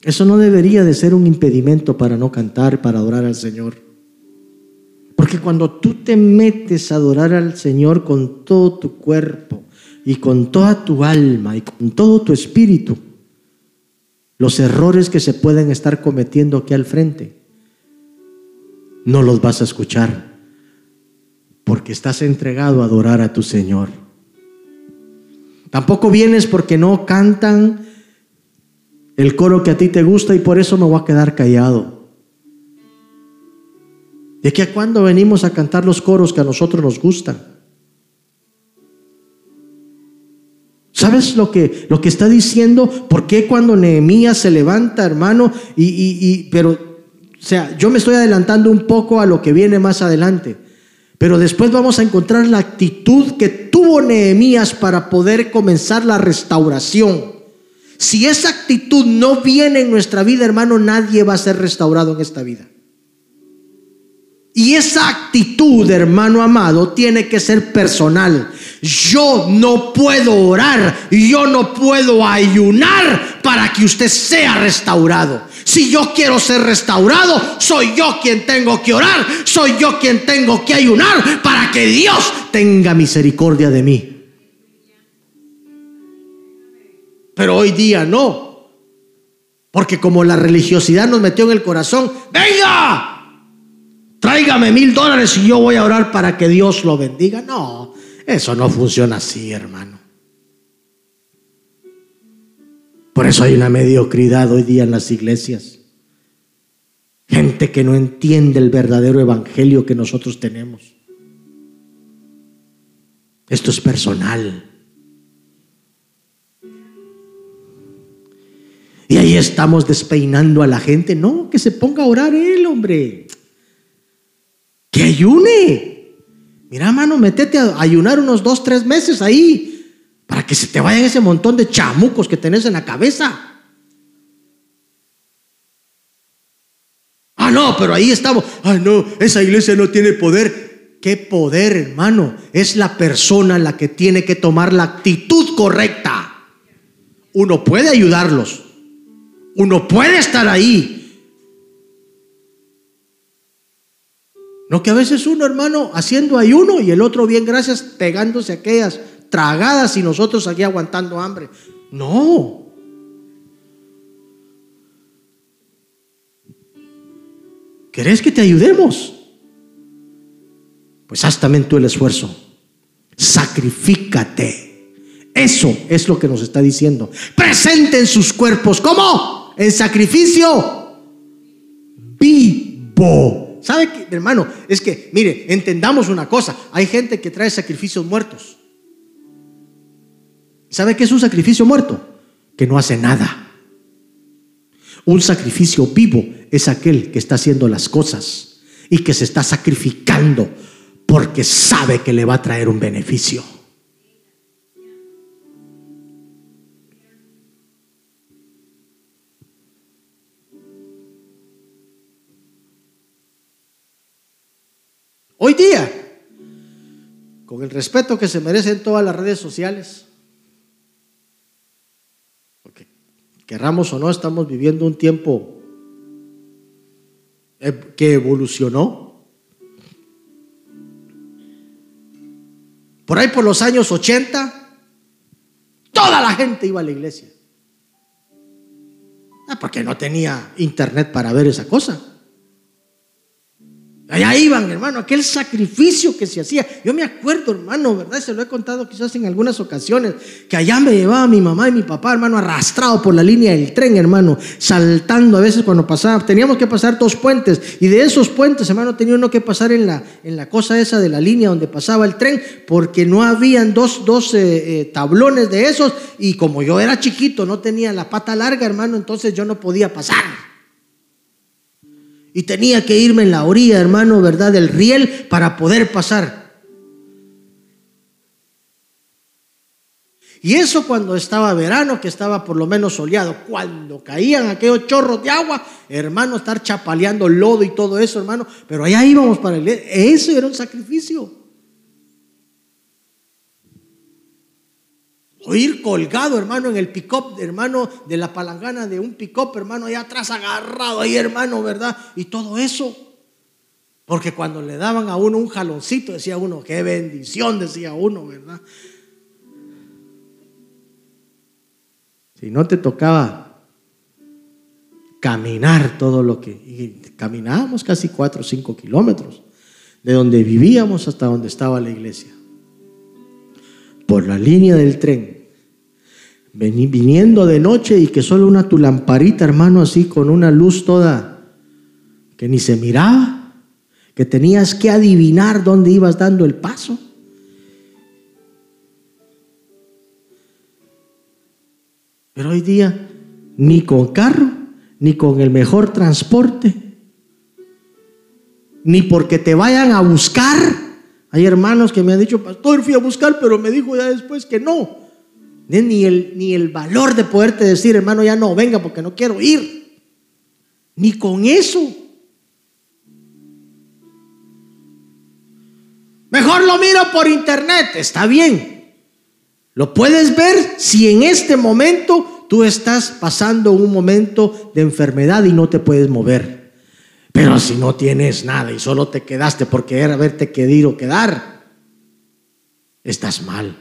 Eso no debería de ser un impedimento para no cantar, para adorar al Señor. Porque cuando tú te metes a adorar al Señor con todo tu cuerpo y con toda tu alma y con todo tu espíritu, los errores que se pueden estar cometiendo aquí al frente, no los vas a escuchar, porque estás entregado a adorar a tu Señor. Tampoco vienes porque no cantan el coro que a ti te gusta y por eso me voy a quedar callado. ¿De qué a cuándo venimos a cantar los coros que a nosotros nos gustan? ¿Sabes lo que, lo que está diciendo? ¿Por qué cuando Nehemías se levanta, hermano? Y, y, pero, o sea, yo me estoy adelantando un poco a lo que viene más adelante. Pero después vamos a encontrar la actitud que tuvo Nehemías para poder comenzar la restauración. Si esa actitud no viene en nuestra vida, hermano, nadie va a ser restaurado en esta vida. Y esa actitud, hermano amado, tiene que ser personal. Yo no puedo orar, yo no puedo ayunar para que usted sea restaurado. Si yo quiero ser restaurado, soy yo quien tengo que orar, soy yo quien tengo que ayunar para que Dios tenga misericordia de mí. Pero hoy día no. Porque como la religiosidad nos metió en el corazón, venga, tráigame mil dólares y yo voy a orar para que Dios lo bendiga. No, eso no funciona así, hermano. Por eso hay una mediocridad hoy día en las iglesias. Gente que no entiende el verdadero evangelio que nosotros tenemos. Esto es personal. Y ahí estamos despeinando a la gente. No, que se ponga a orar él, hombre que ayune. Mira, mano, métete a ayunar unos dos, tres meses ahí para que se te vayan ese montón de chamucos que tenés en la cabeza. Ah, no, pero ahí estamos. Ah, no, esa iglesia no tiene poder. ¿Qué poder, hermano? Es la persona la que tiene que tomar la actitud correcta. Uno puede ayudarlos. Uno puede estar ahí. No que a veces uno, hermano, haciendo ayuno y el otro, bien, gracias, pegándose aquellas tragadas y nosotros aquí aguantando hambre. No. ¿Querés que te ayudemos? Pues haz también tú el esfuerzo. Sacrifícate. Eso es lo que nos está diciendo. Presenten sus cuerpos. ¿Cómo? En sacrificio vivo ¿Sabe qué, hermano? Es que, mire, entendamos una cosa. Hay gente que trae sacrificios muertos. ¿Sabe qué es un sacrificio muerto? Que no hace nada. Un sacrificio vivo es aquel que está haciendo las cosas y que se está sacrificando porque sabe que le va a traer un beneficio. Hoy día, con el respeto que se merecen todas las redes sociales, porque querramos o no, estamos viviendo un tiempo que evolucionó. Por ahí por los años 80, toda la gente iba a la iglesia. Ah, porque no tenía internet para ver esa cosa. Allá iban, hermano, aquel sacrificio que se hacía. Yo me acuerdo, hermano, ¿verdad? Se lo he contado quizás en algunas ocasiones, que allá me llevaba mi mamá y mi papá, hermano, arrastrado por la línea del tren, hermano, saltando a veces cuando pasaba. Teníamos que pasar dos puentes y de esos puentes, hermano, tenía uno que pasar en la, en la cosa esa de la línea donde pasaba el tren, porque no habían dos, dos eh, eh, tablones de esos y como yo era chiquito, no tenía la pata larga, hermano, entonces yo no podía pasar. Y tenía que irme en la orilla, hermano, ¿verdad? Del riel para poder pasar. Y eso cuando estaba verano, que estaba por lo menos soleado. Cuando caían aquellos chorros de agua, hermano, estar chapaleando lodo y todo eso, hermano. Pero allá íbamos para el... Eso era un sacrificio. O ir colgado, hermano, en el pick-up, hermano, de la palangana de un pick-up, hermano, allá atrás agarrado ahí, hermano, ¿verdad? Y todo eso. Porque cuando le daban a uno un jaloncito, decía uno, qué bendición, decía uno, ¿verdad? Si no te tocaba caminar todo lo que... Y caminábamos casi cuatro o cinco kilómetros de donde vivíamos hasta donde estaba la iglesia por la línea del tren, viniendo de noche y que solo una tu lamparita, hermano, así con una luz toda que ni se miraba, que tenías que adivinar dónde ibas dando el paso. Pero hoy día, ni con carro, ni con el mejor transporte, ni porque te vayan a buscar, hay hermanos que me han dicho, pastor, fui a buscar, pero me dijo ya después que no. Ni el, ni el valor de poderte decir, hermano, ya no, venga porque no quiero ir. Ni con eso. Mejor lo miro por internet, está bien. Lo puedes ver si en este momento tú estás pasando un momento de enfermedad y no te puedes mover. Pero si no tienes nada y solo te quedaste porque era haberte querido quedar, estás mal.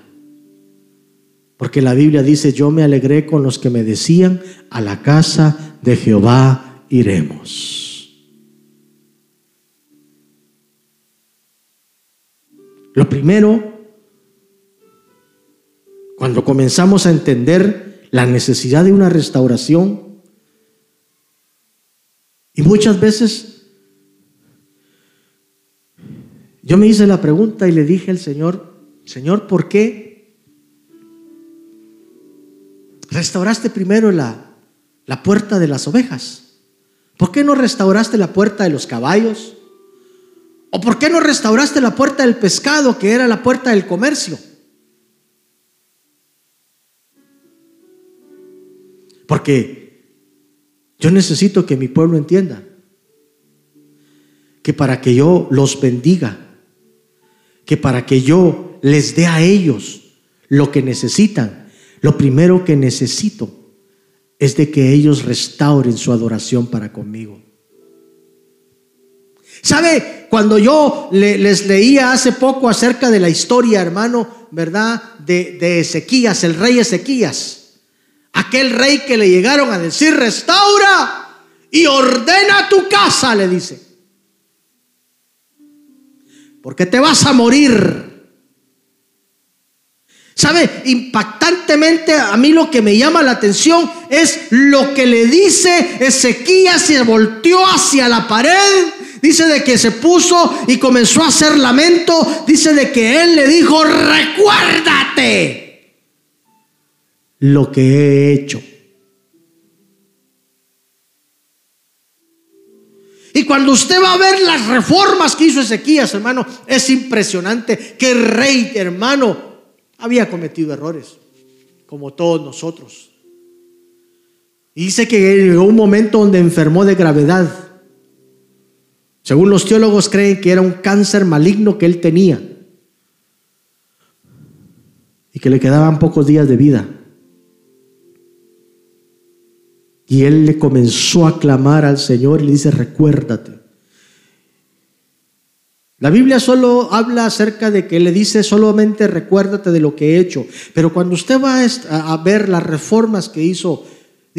Porque la Biblia dice, yo me alegré con los que me decían, a la casa de Jehová iremos. Lo primero, cuando comenzamos a entender la necesidad de una restauración, y muchas veces yo me hice la pregunta y le dije al Señor, Señor, ¿por qué restauraste primero la, la puerta de las ovejas? ¿Por qué no restauraste la puerta de los caballos? ¿O por qué no restauraste la puerta del pescado, que era la puerta del comercio? Porque yo necesito que mi pueblo entienda que para que yo los bendiga, que para que yo les dé a ellos lo que necesitan, lo primero que necesito es de que ellos restauren su adoración para conmigo. ¿Sabe? Cuando yo les leía hace poco acerca de la historia, hermano, ¿verdad? De, de Ezequías, el rey Ezequías. Aquel rey que le llegaron a decir, restaura y ordena tu casa, le dice. Porque te vas a morir. ¿Sabe? Impactantemente a mí lo que me llama la atención es lo que le dice Ezequías se volteó hacia la pared. Dice de que se puso y comenzó a hacer lamento. Dice de que él le dijo, recuérdate lo que he hecho. Y cuando usted va a ver las reformas que hizo Ezequías, hermano, es impresionante que el rey, hermano, había cometido errores, como todos nosotros. Dice que llegó un momento donde enfermó de gravedad. Según los teólogos creen que era un cáncer maligno que él tenía. y que le quedaban pocos días de vida. Y él le comenzó a clamar al Señor y le dice, recuérdate. La Biblia solo habla acerca de que le dice solamente recuérdate de lo que he hecho. Pero cuando usted va a ver las reformas que hizo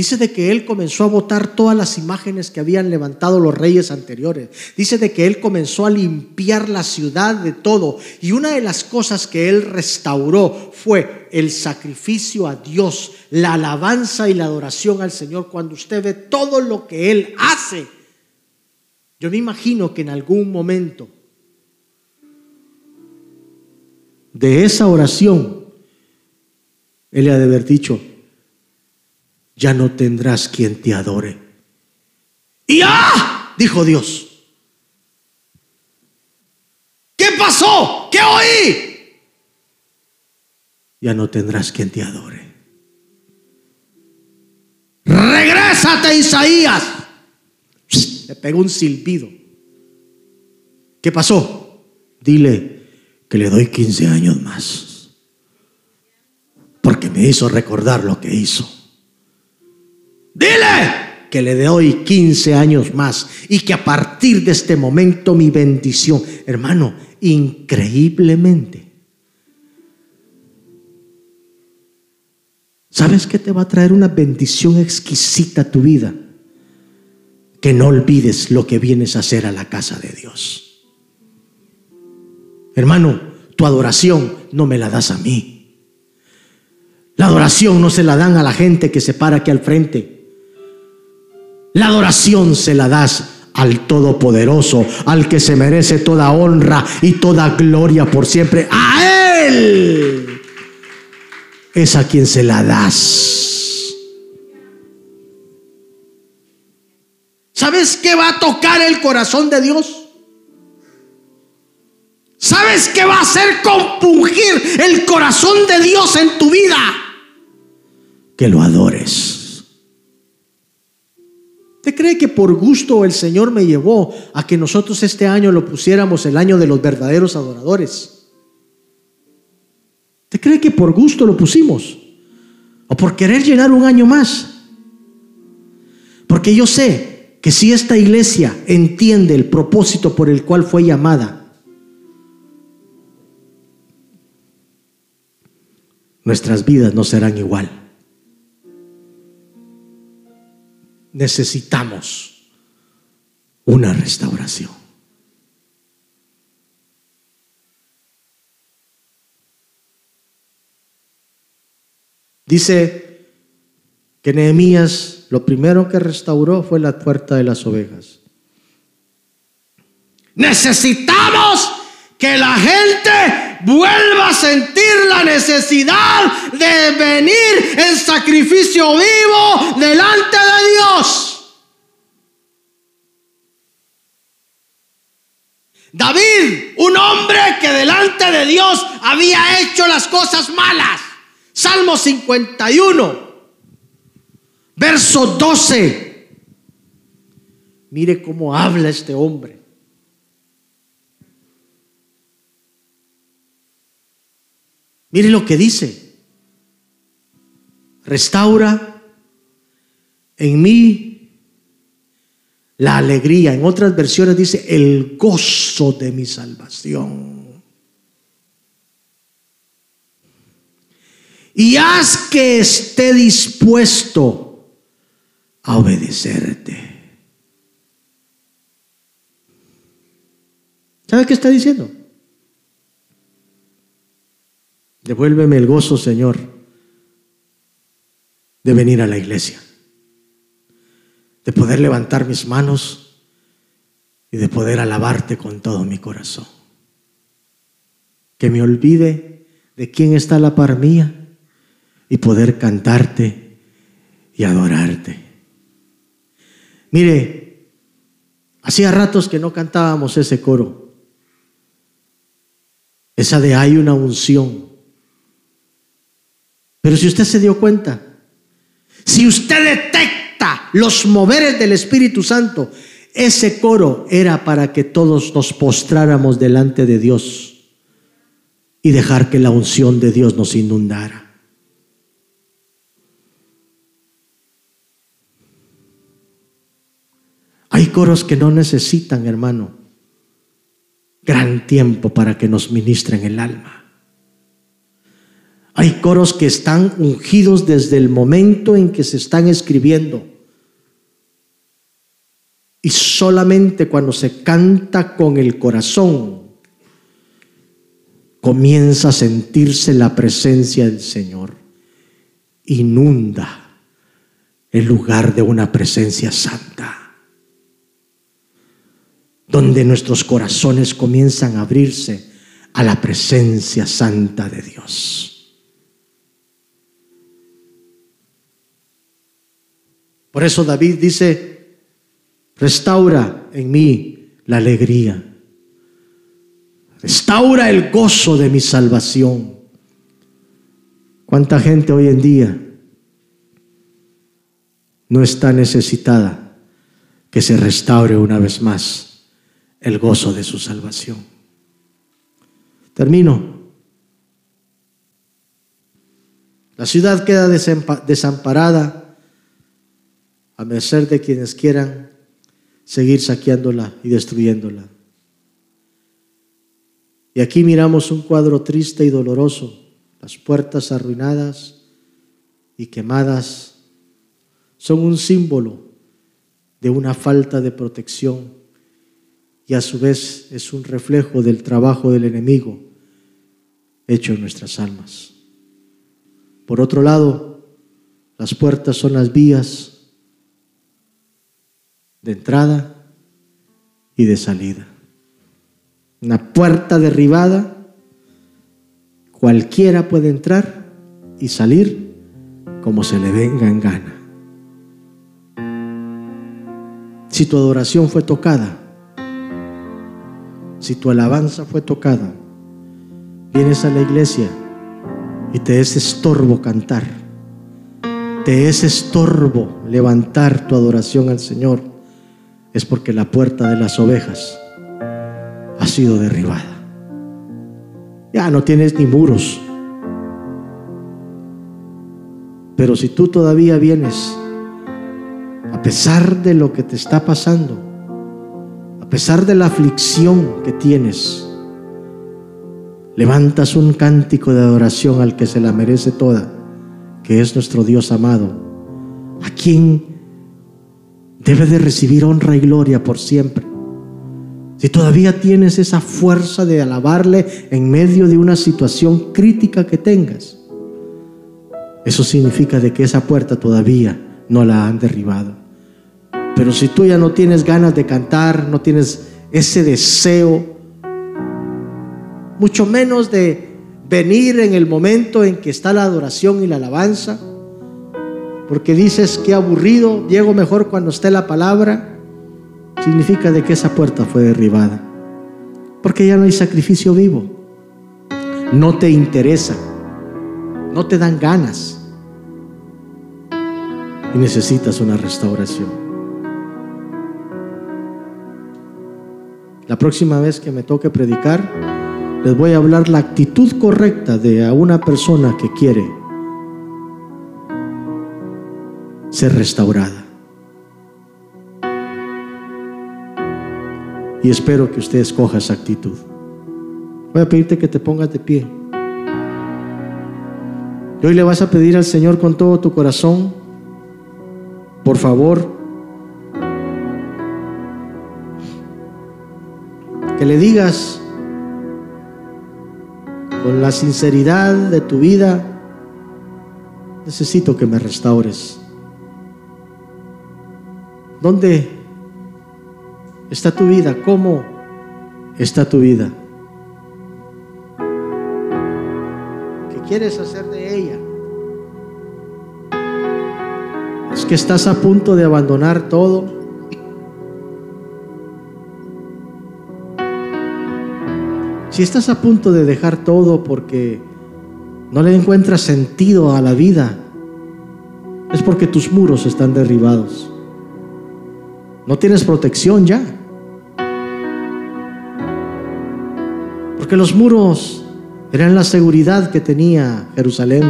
Dice de que él comenzó a botar todas las imágenes que habían levantado los reyes anteriores. Dice de que él comenzó a limpiar la ciudad de todo. Y una de las cosas que él restauró fue el sacrificio a Dios, la alabanza y la adoración al Señor. Cuando usted ve todo lo que él hace, yo me imagino que en algún momento de esa oración, él le ha de haber dicho, ya no tendrás quien te adore. Y dijo Dios. ¿Qué pasó? ¿Qué oí? Ya no tendrás quien te adore. Regrésate, Isaías. Le pegó un silbido. ¿Qué pasó? Dile que le doy 15 años más. Porque me hizo recordar lo que hizo. Dile que le doy 15 años más y que a partir de este momento mi bendición, hermano, increíblemente. ¿Sabes qué te va a traer una bendición exquisita a tu vida? Que no olvides lo que vienes a hacer a la casa de Dios. Hermano, tu adoración no me la das a mí. La adoración no se la dan a la gente que se para aquí al frente. La adoración se la das al Todopoderoso, al que se merece toda honra y toda gloria por siempre. A Él es a quien se la das. ¿Sabes qué va a tocar el corazón de Dios? ¿Sabes qué va a hacer compungir el corazón de Dios en tu vida? Que lo adores. ¿Usted cree que por gusto el Señor me llevó a que nosotros este año lo pusiéramos el año de los verdaderos adoradores? ¿Usted cree que por gusto lo pusimos? ¿O por querer llenar un año más? Porque yo sé que si esta iglesia entiende el propósito por el cual fue llamada, nuestras vidas no serán igual. Necesitamos una restauración. Dice que Nehemías lo primero que restauró fue la puerta de las ovejas. Necesitamos que la gente vuelva a sentir la necesidad de venir en sacrificio vivo delante de Dios. David, un hombre que delante de Dios había hecho las cosas malas. Salmo 51, verso 12. Mire cómo habla este hombre. Mire lo que dice. Restaura en mí la alegría. En otras versiones dice el gozo de mi salvación. Y haz que esté dispuesto a obedecerte. ¿Sabe qué está diciendo? Devuélveme el gozo, Señor, de venir a la iglesia, de poder levantar mis manos y de poder alabarte con todo mi corazón. Que me olvide de quién está la par mía y poder cantarte y adorarte. Mire, hacía ratos que no cantábamos ese coro. Esa de hay una unción pero si usted se dio cuenta, si usted detecta los moveres del Espíritu Santo, ese coro era para que todos nos postráramos delante de Dios y dejar que la unción de Dios nos inundara. Hay coros que no necesitan, hermano, gran tiempo para que nos ministren el alma. Hay coros que están ungidos desde el momento en que se están escribiendo. Y solamente cuando se canta con el corazón, comienza a sentirse la presencia del Señor. Inunda el lugar de una presencia santa donde nuestros corazones comienzan a abrirse a la presencia santa de Dios. Por eso David dice, restaura en mí la alegría, restaura el gozo de mi salvación. ¿Cuánta gente hoy en día no está necesitada que se restaure una vez más? el gozo de su salvación. Termino. La ciudad queda desamparada a merced de quienes quieran seguir saqueándola y destruyéndola. Y aquí miramos un cuadro triste y doloroso, las puertas arruinadas y quemadas son un símbolo de una falta de protección y a su vez es un reflejo del trabajo del enemigo hecho en nuestras almas. Por otro lado, las puertas son las vías de entrada y de salida. Una puerta derribada, cualquiera puede entrar y salir como se le venga en gana. Si tu adoración fue tocada, si tu alabanza fue tocada, vienes a la iglesia y te es estorbo cantar, te es estorbo levantar tu adoración al Señor, es porque la puerta de las ovejas ha sido derribada. Ya no tienes ni muros. Pero si tú todavía vienes, a pesar de lo que te está pasando, a pesar de la aflicción que tienes, levantas un cántico de adoración al que se la merece toda, que es nuestro Dios amado, a quien debe de recibir honra y gloria por siempre. Si todavía tienes esa fuerza de alabarle en medio de una situación crítica que tengas, eso significa de que esa puerta todavía no la han derribado. Pero si tú ya no tienes ganas de cantar, no tienes ese deseo, mucho menos de venir en el momento en que está la adoración y la alabanza, porque dices que aburrido, llego mejor cuando esté la palabra, significa de que esa puerta fue derribada, porque ya no hay sacrificio vivo, no te interesa, no te dan ganas. Y necesitas una restauración. La próxima vez que me toque predicar, les voy a hablar la actitud correcta de a una persona que quiere ser restaurada. Y espero que usted escoja esa actitud. Voy a pedirte que te pongas de pie. Y hoy le vas a pedir al Señor con todo tu corazón, por favor, que le digas con la sinceridad de tu vida, necesito que me restaures. ¿Dónde está tu vida? ¿Cómo está tu vida? ¿Qué quieres hacer de ella? Es que estás a punto de abandonar todo Si estás a punto de dejar todo porque no le encuentras sentido a la vida, es porque tus muros están derribados. No tienes protección ya. Porque los muros Eran la seguridad que tenía Jerusalén.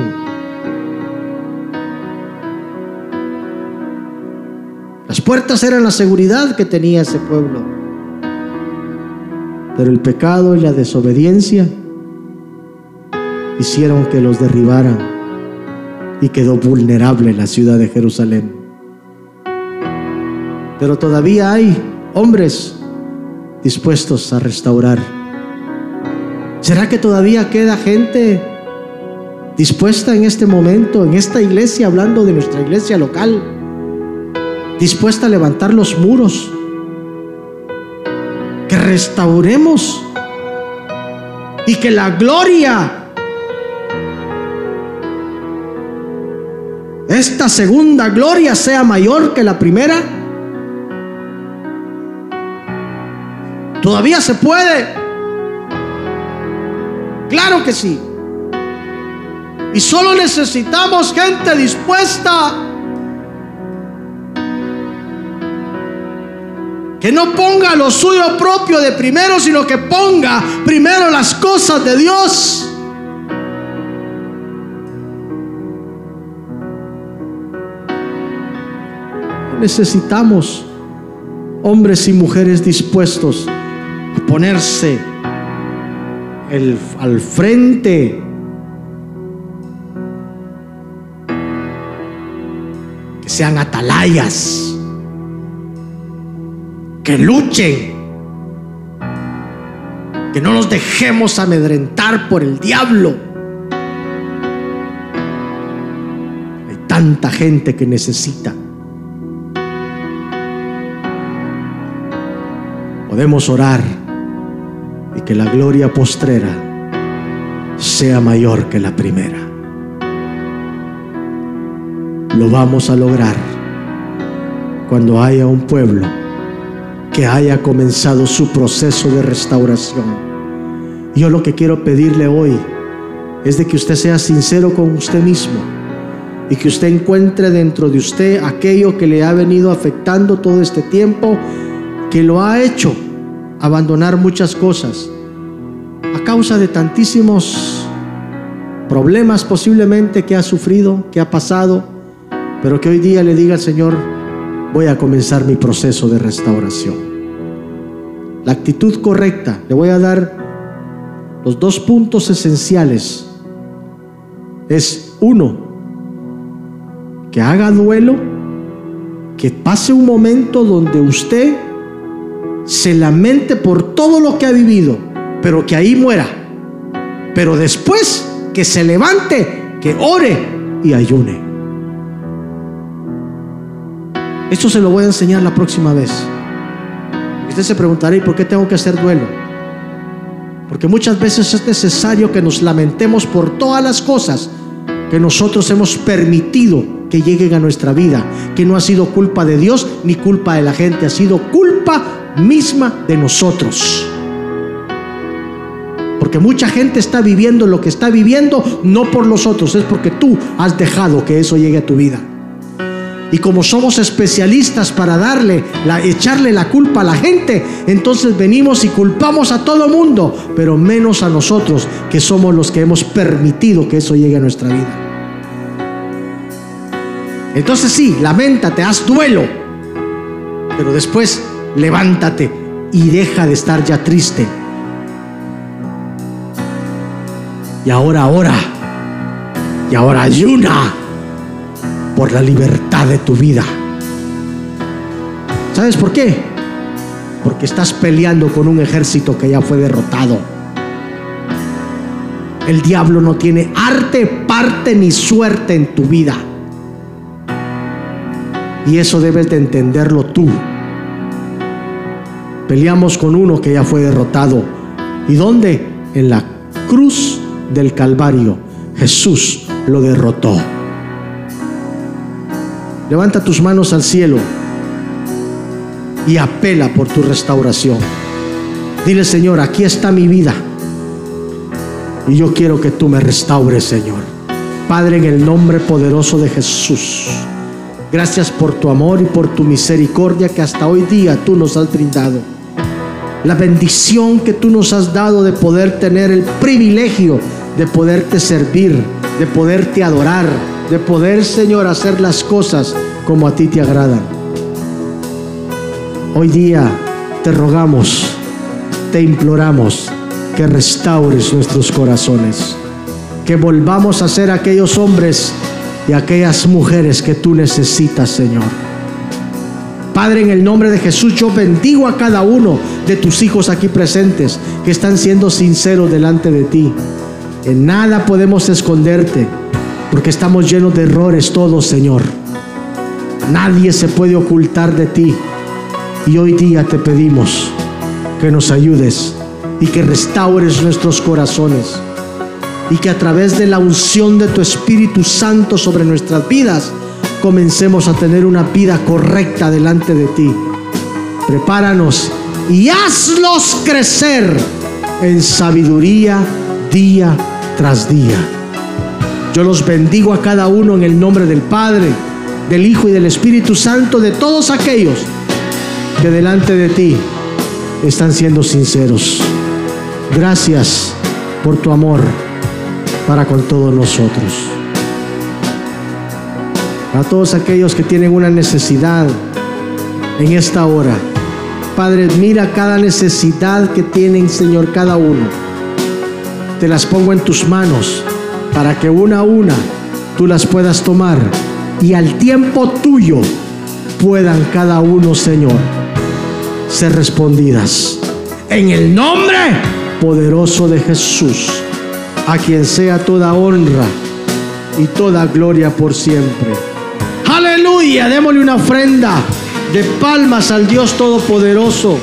Las puertas eran la seguridad que tenía ese pueblo. Pero el pecado y la desobediencia hicieron que los derribaran y quedó vulnerable la ciudad de Jerusalén. Pero todavía hay hombres dispuestos a restaurar. ¿Será que todavía queda gente dispuesta en este momento, en esta iglesia, hablando de nuestra iglesia local, dispuesta a levantar los muros? Que restauremos y que la gloria esta segunda gloria sea mayor que la primera? Todavía se puede. Claro que sí. Y solo necesitamos gente dispuesta. Que no ponga lo suyo propio de primero, sino que ponga primero las cosas de Dios. necesitamos hombres y mujeres dispuestos ponerse al frente. Que sean atalayas. Que luchen. Que no nos dejemos amedrentar por el diablo. Hay tanta gente que necesita podemos orar que la gloria postrera sea mayor que la primera. Lo vamos a lograr cuando haya un pueblo que haya comenzado su proceso de restauración. Yo lo que quiero pedirle hoy es de que usted sea sincero con usted mismo y que usted encuentre dentro de usted aquello que le ha venido afectando todo este tiempo que lo ha hecho abandonar muchas cosas a causa de tantísimos problemas posiblemente que ha sufrido, que ha pasado, pero que hoy día le diga al Señor, voy a comenzar mi proceso de restauración. La actitud correcta, le voy a dar los dos puntos esenciales. Es uno, que haga duelo, que pase un momento donde usted se lamente por todo lo que ha vivido, pero que ahí muera. Pero después que se levante, que ore y ayune. Esto se lo voy a enseñar la próxima vez. Usted se preguntará, ¿y por qué tengo que hacer duelo? Porque muchas veces es necesario que nos lamentemos por todas las cosas que nosotros hemos permitido que lleguen a nuestra vida, que no ha sido culpa de Dios ni culpa de la gente, ha sido culpa misma de nosotros. Porque mucha gente está viviendo lo que está viviendo no por los otros, es porque tú has dejado que eso llegue a tu vida. Y como somos especialistas para darle, la, echarle la culpa a la gente, entonces venimos y culpamos a todo mundo, pero menos a nosotros, que somos los que hemos permitido que eso llegue a nuestra vida. Entonces sí, lamentate, haz duelo, pero después levántate y deja de estar ya triste. Y ahora ora, y ahora ayuna por la libertad de tu vida. ¿Sabes por qué? Porque estás peleando con un ejército que ya fue derrotado. El diablo no tiene arte, parte ni suerte en tu vida. Y eso debes de entenderlo tú. Peleamos con uno que ya fue derrotado. ¿Y dónde? En la cruz del Calvario. Jesús lo derrotó. Levanta tus manos al cielo y apela por tu restauración. Dile, Señor, aquí está mi vida. Y yo quiero que tú me restaures, Señor. Padre, en el nombre poderoso de Jesús. Gracias por tu amor y por tu misericordia que hasta hoy día tú nos has brindado. la bendición que tú nos has dado de poder tener el privilegio de poderte servir, de poderte adorar, de poder, Señor, hacer las cosas como a ti te agradan. Hoy día te rogamos, te imploramos que restaures nuestros corazones, que volvamos a ser aquellos hombres y aquellas mujeres que tú necesitas, Señor. Padre, en el nombre de Jesús, yo bendigo a cada uno de tus hijos aquí presentes que están siendo sinceros delante de ti. En nada podemos esconderte, porque estamos llenos de errores todos, Señor. Nadie se puede ocultar de ti. Y hoy día te pedimos que nos ayudes y que restaures nuestros corazones y que a través de la unción de tu Espíritu Santo sobre nuestras vidas comencemos a tener una vida correcta delante de ti. Prepáranos y hazlos crecer en sabiduría día tras día. Yo los bendigo a cada uno en el nombre del Padre, del Hijo y del Espíritu Santo, de todos aquellos que delante de ti están siendo sinceros. Gracias por tu amor para con todos nosotros. A todos aquellos que tienen una necesidad en esta hora. Padre, mira cada necesidad que tienen, Señor, cada uno. Te las pongo en tus manos para que una a una tú las puedas tomar y al tiempo tuyo puedan cada uno, Señor, ser respondidas. En el nombre poderoso de Jesús, a quien sea toda honra y toda gloria por siempre. Aleluya, démosle una ofrenda de palmas al Dios Todopoderoso.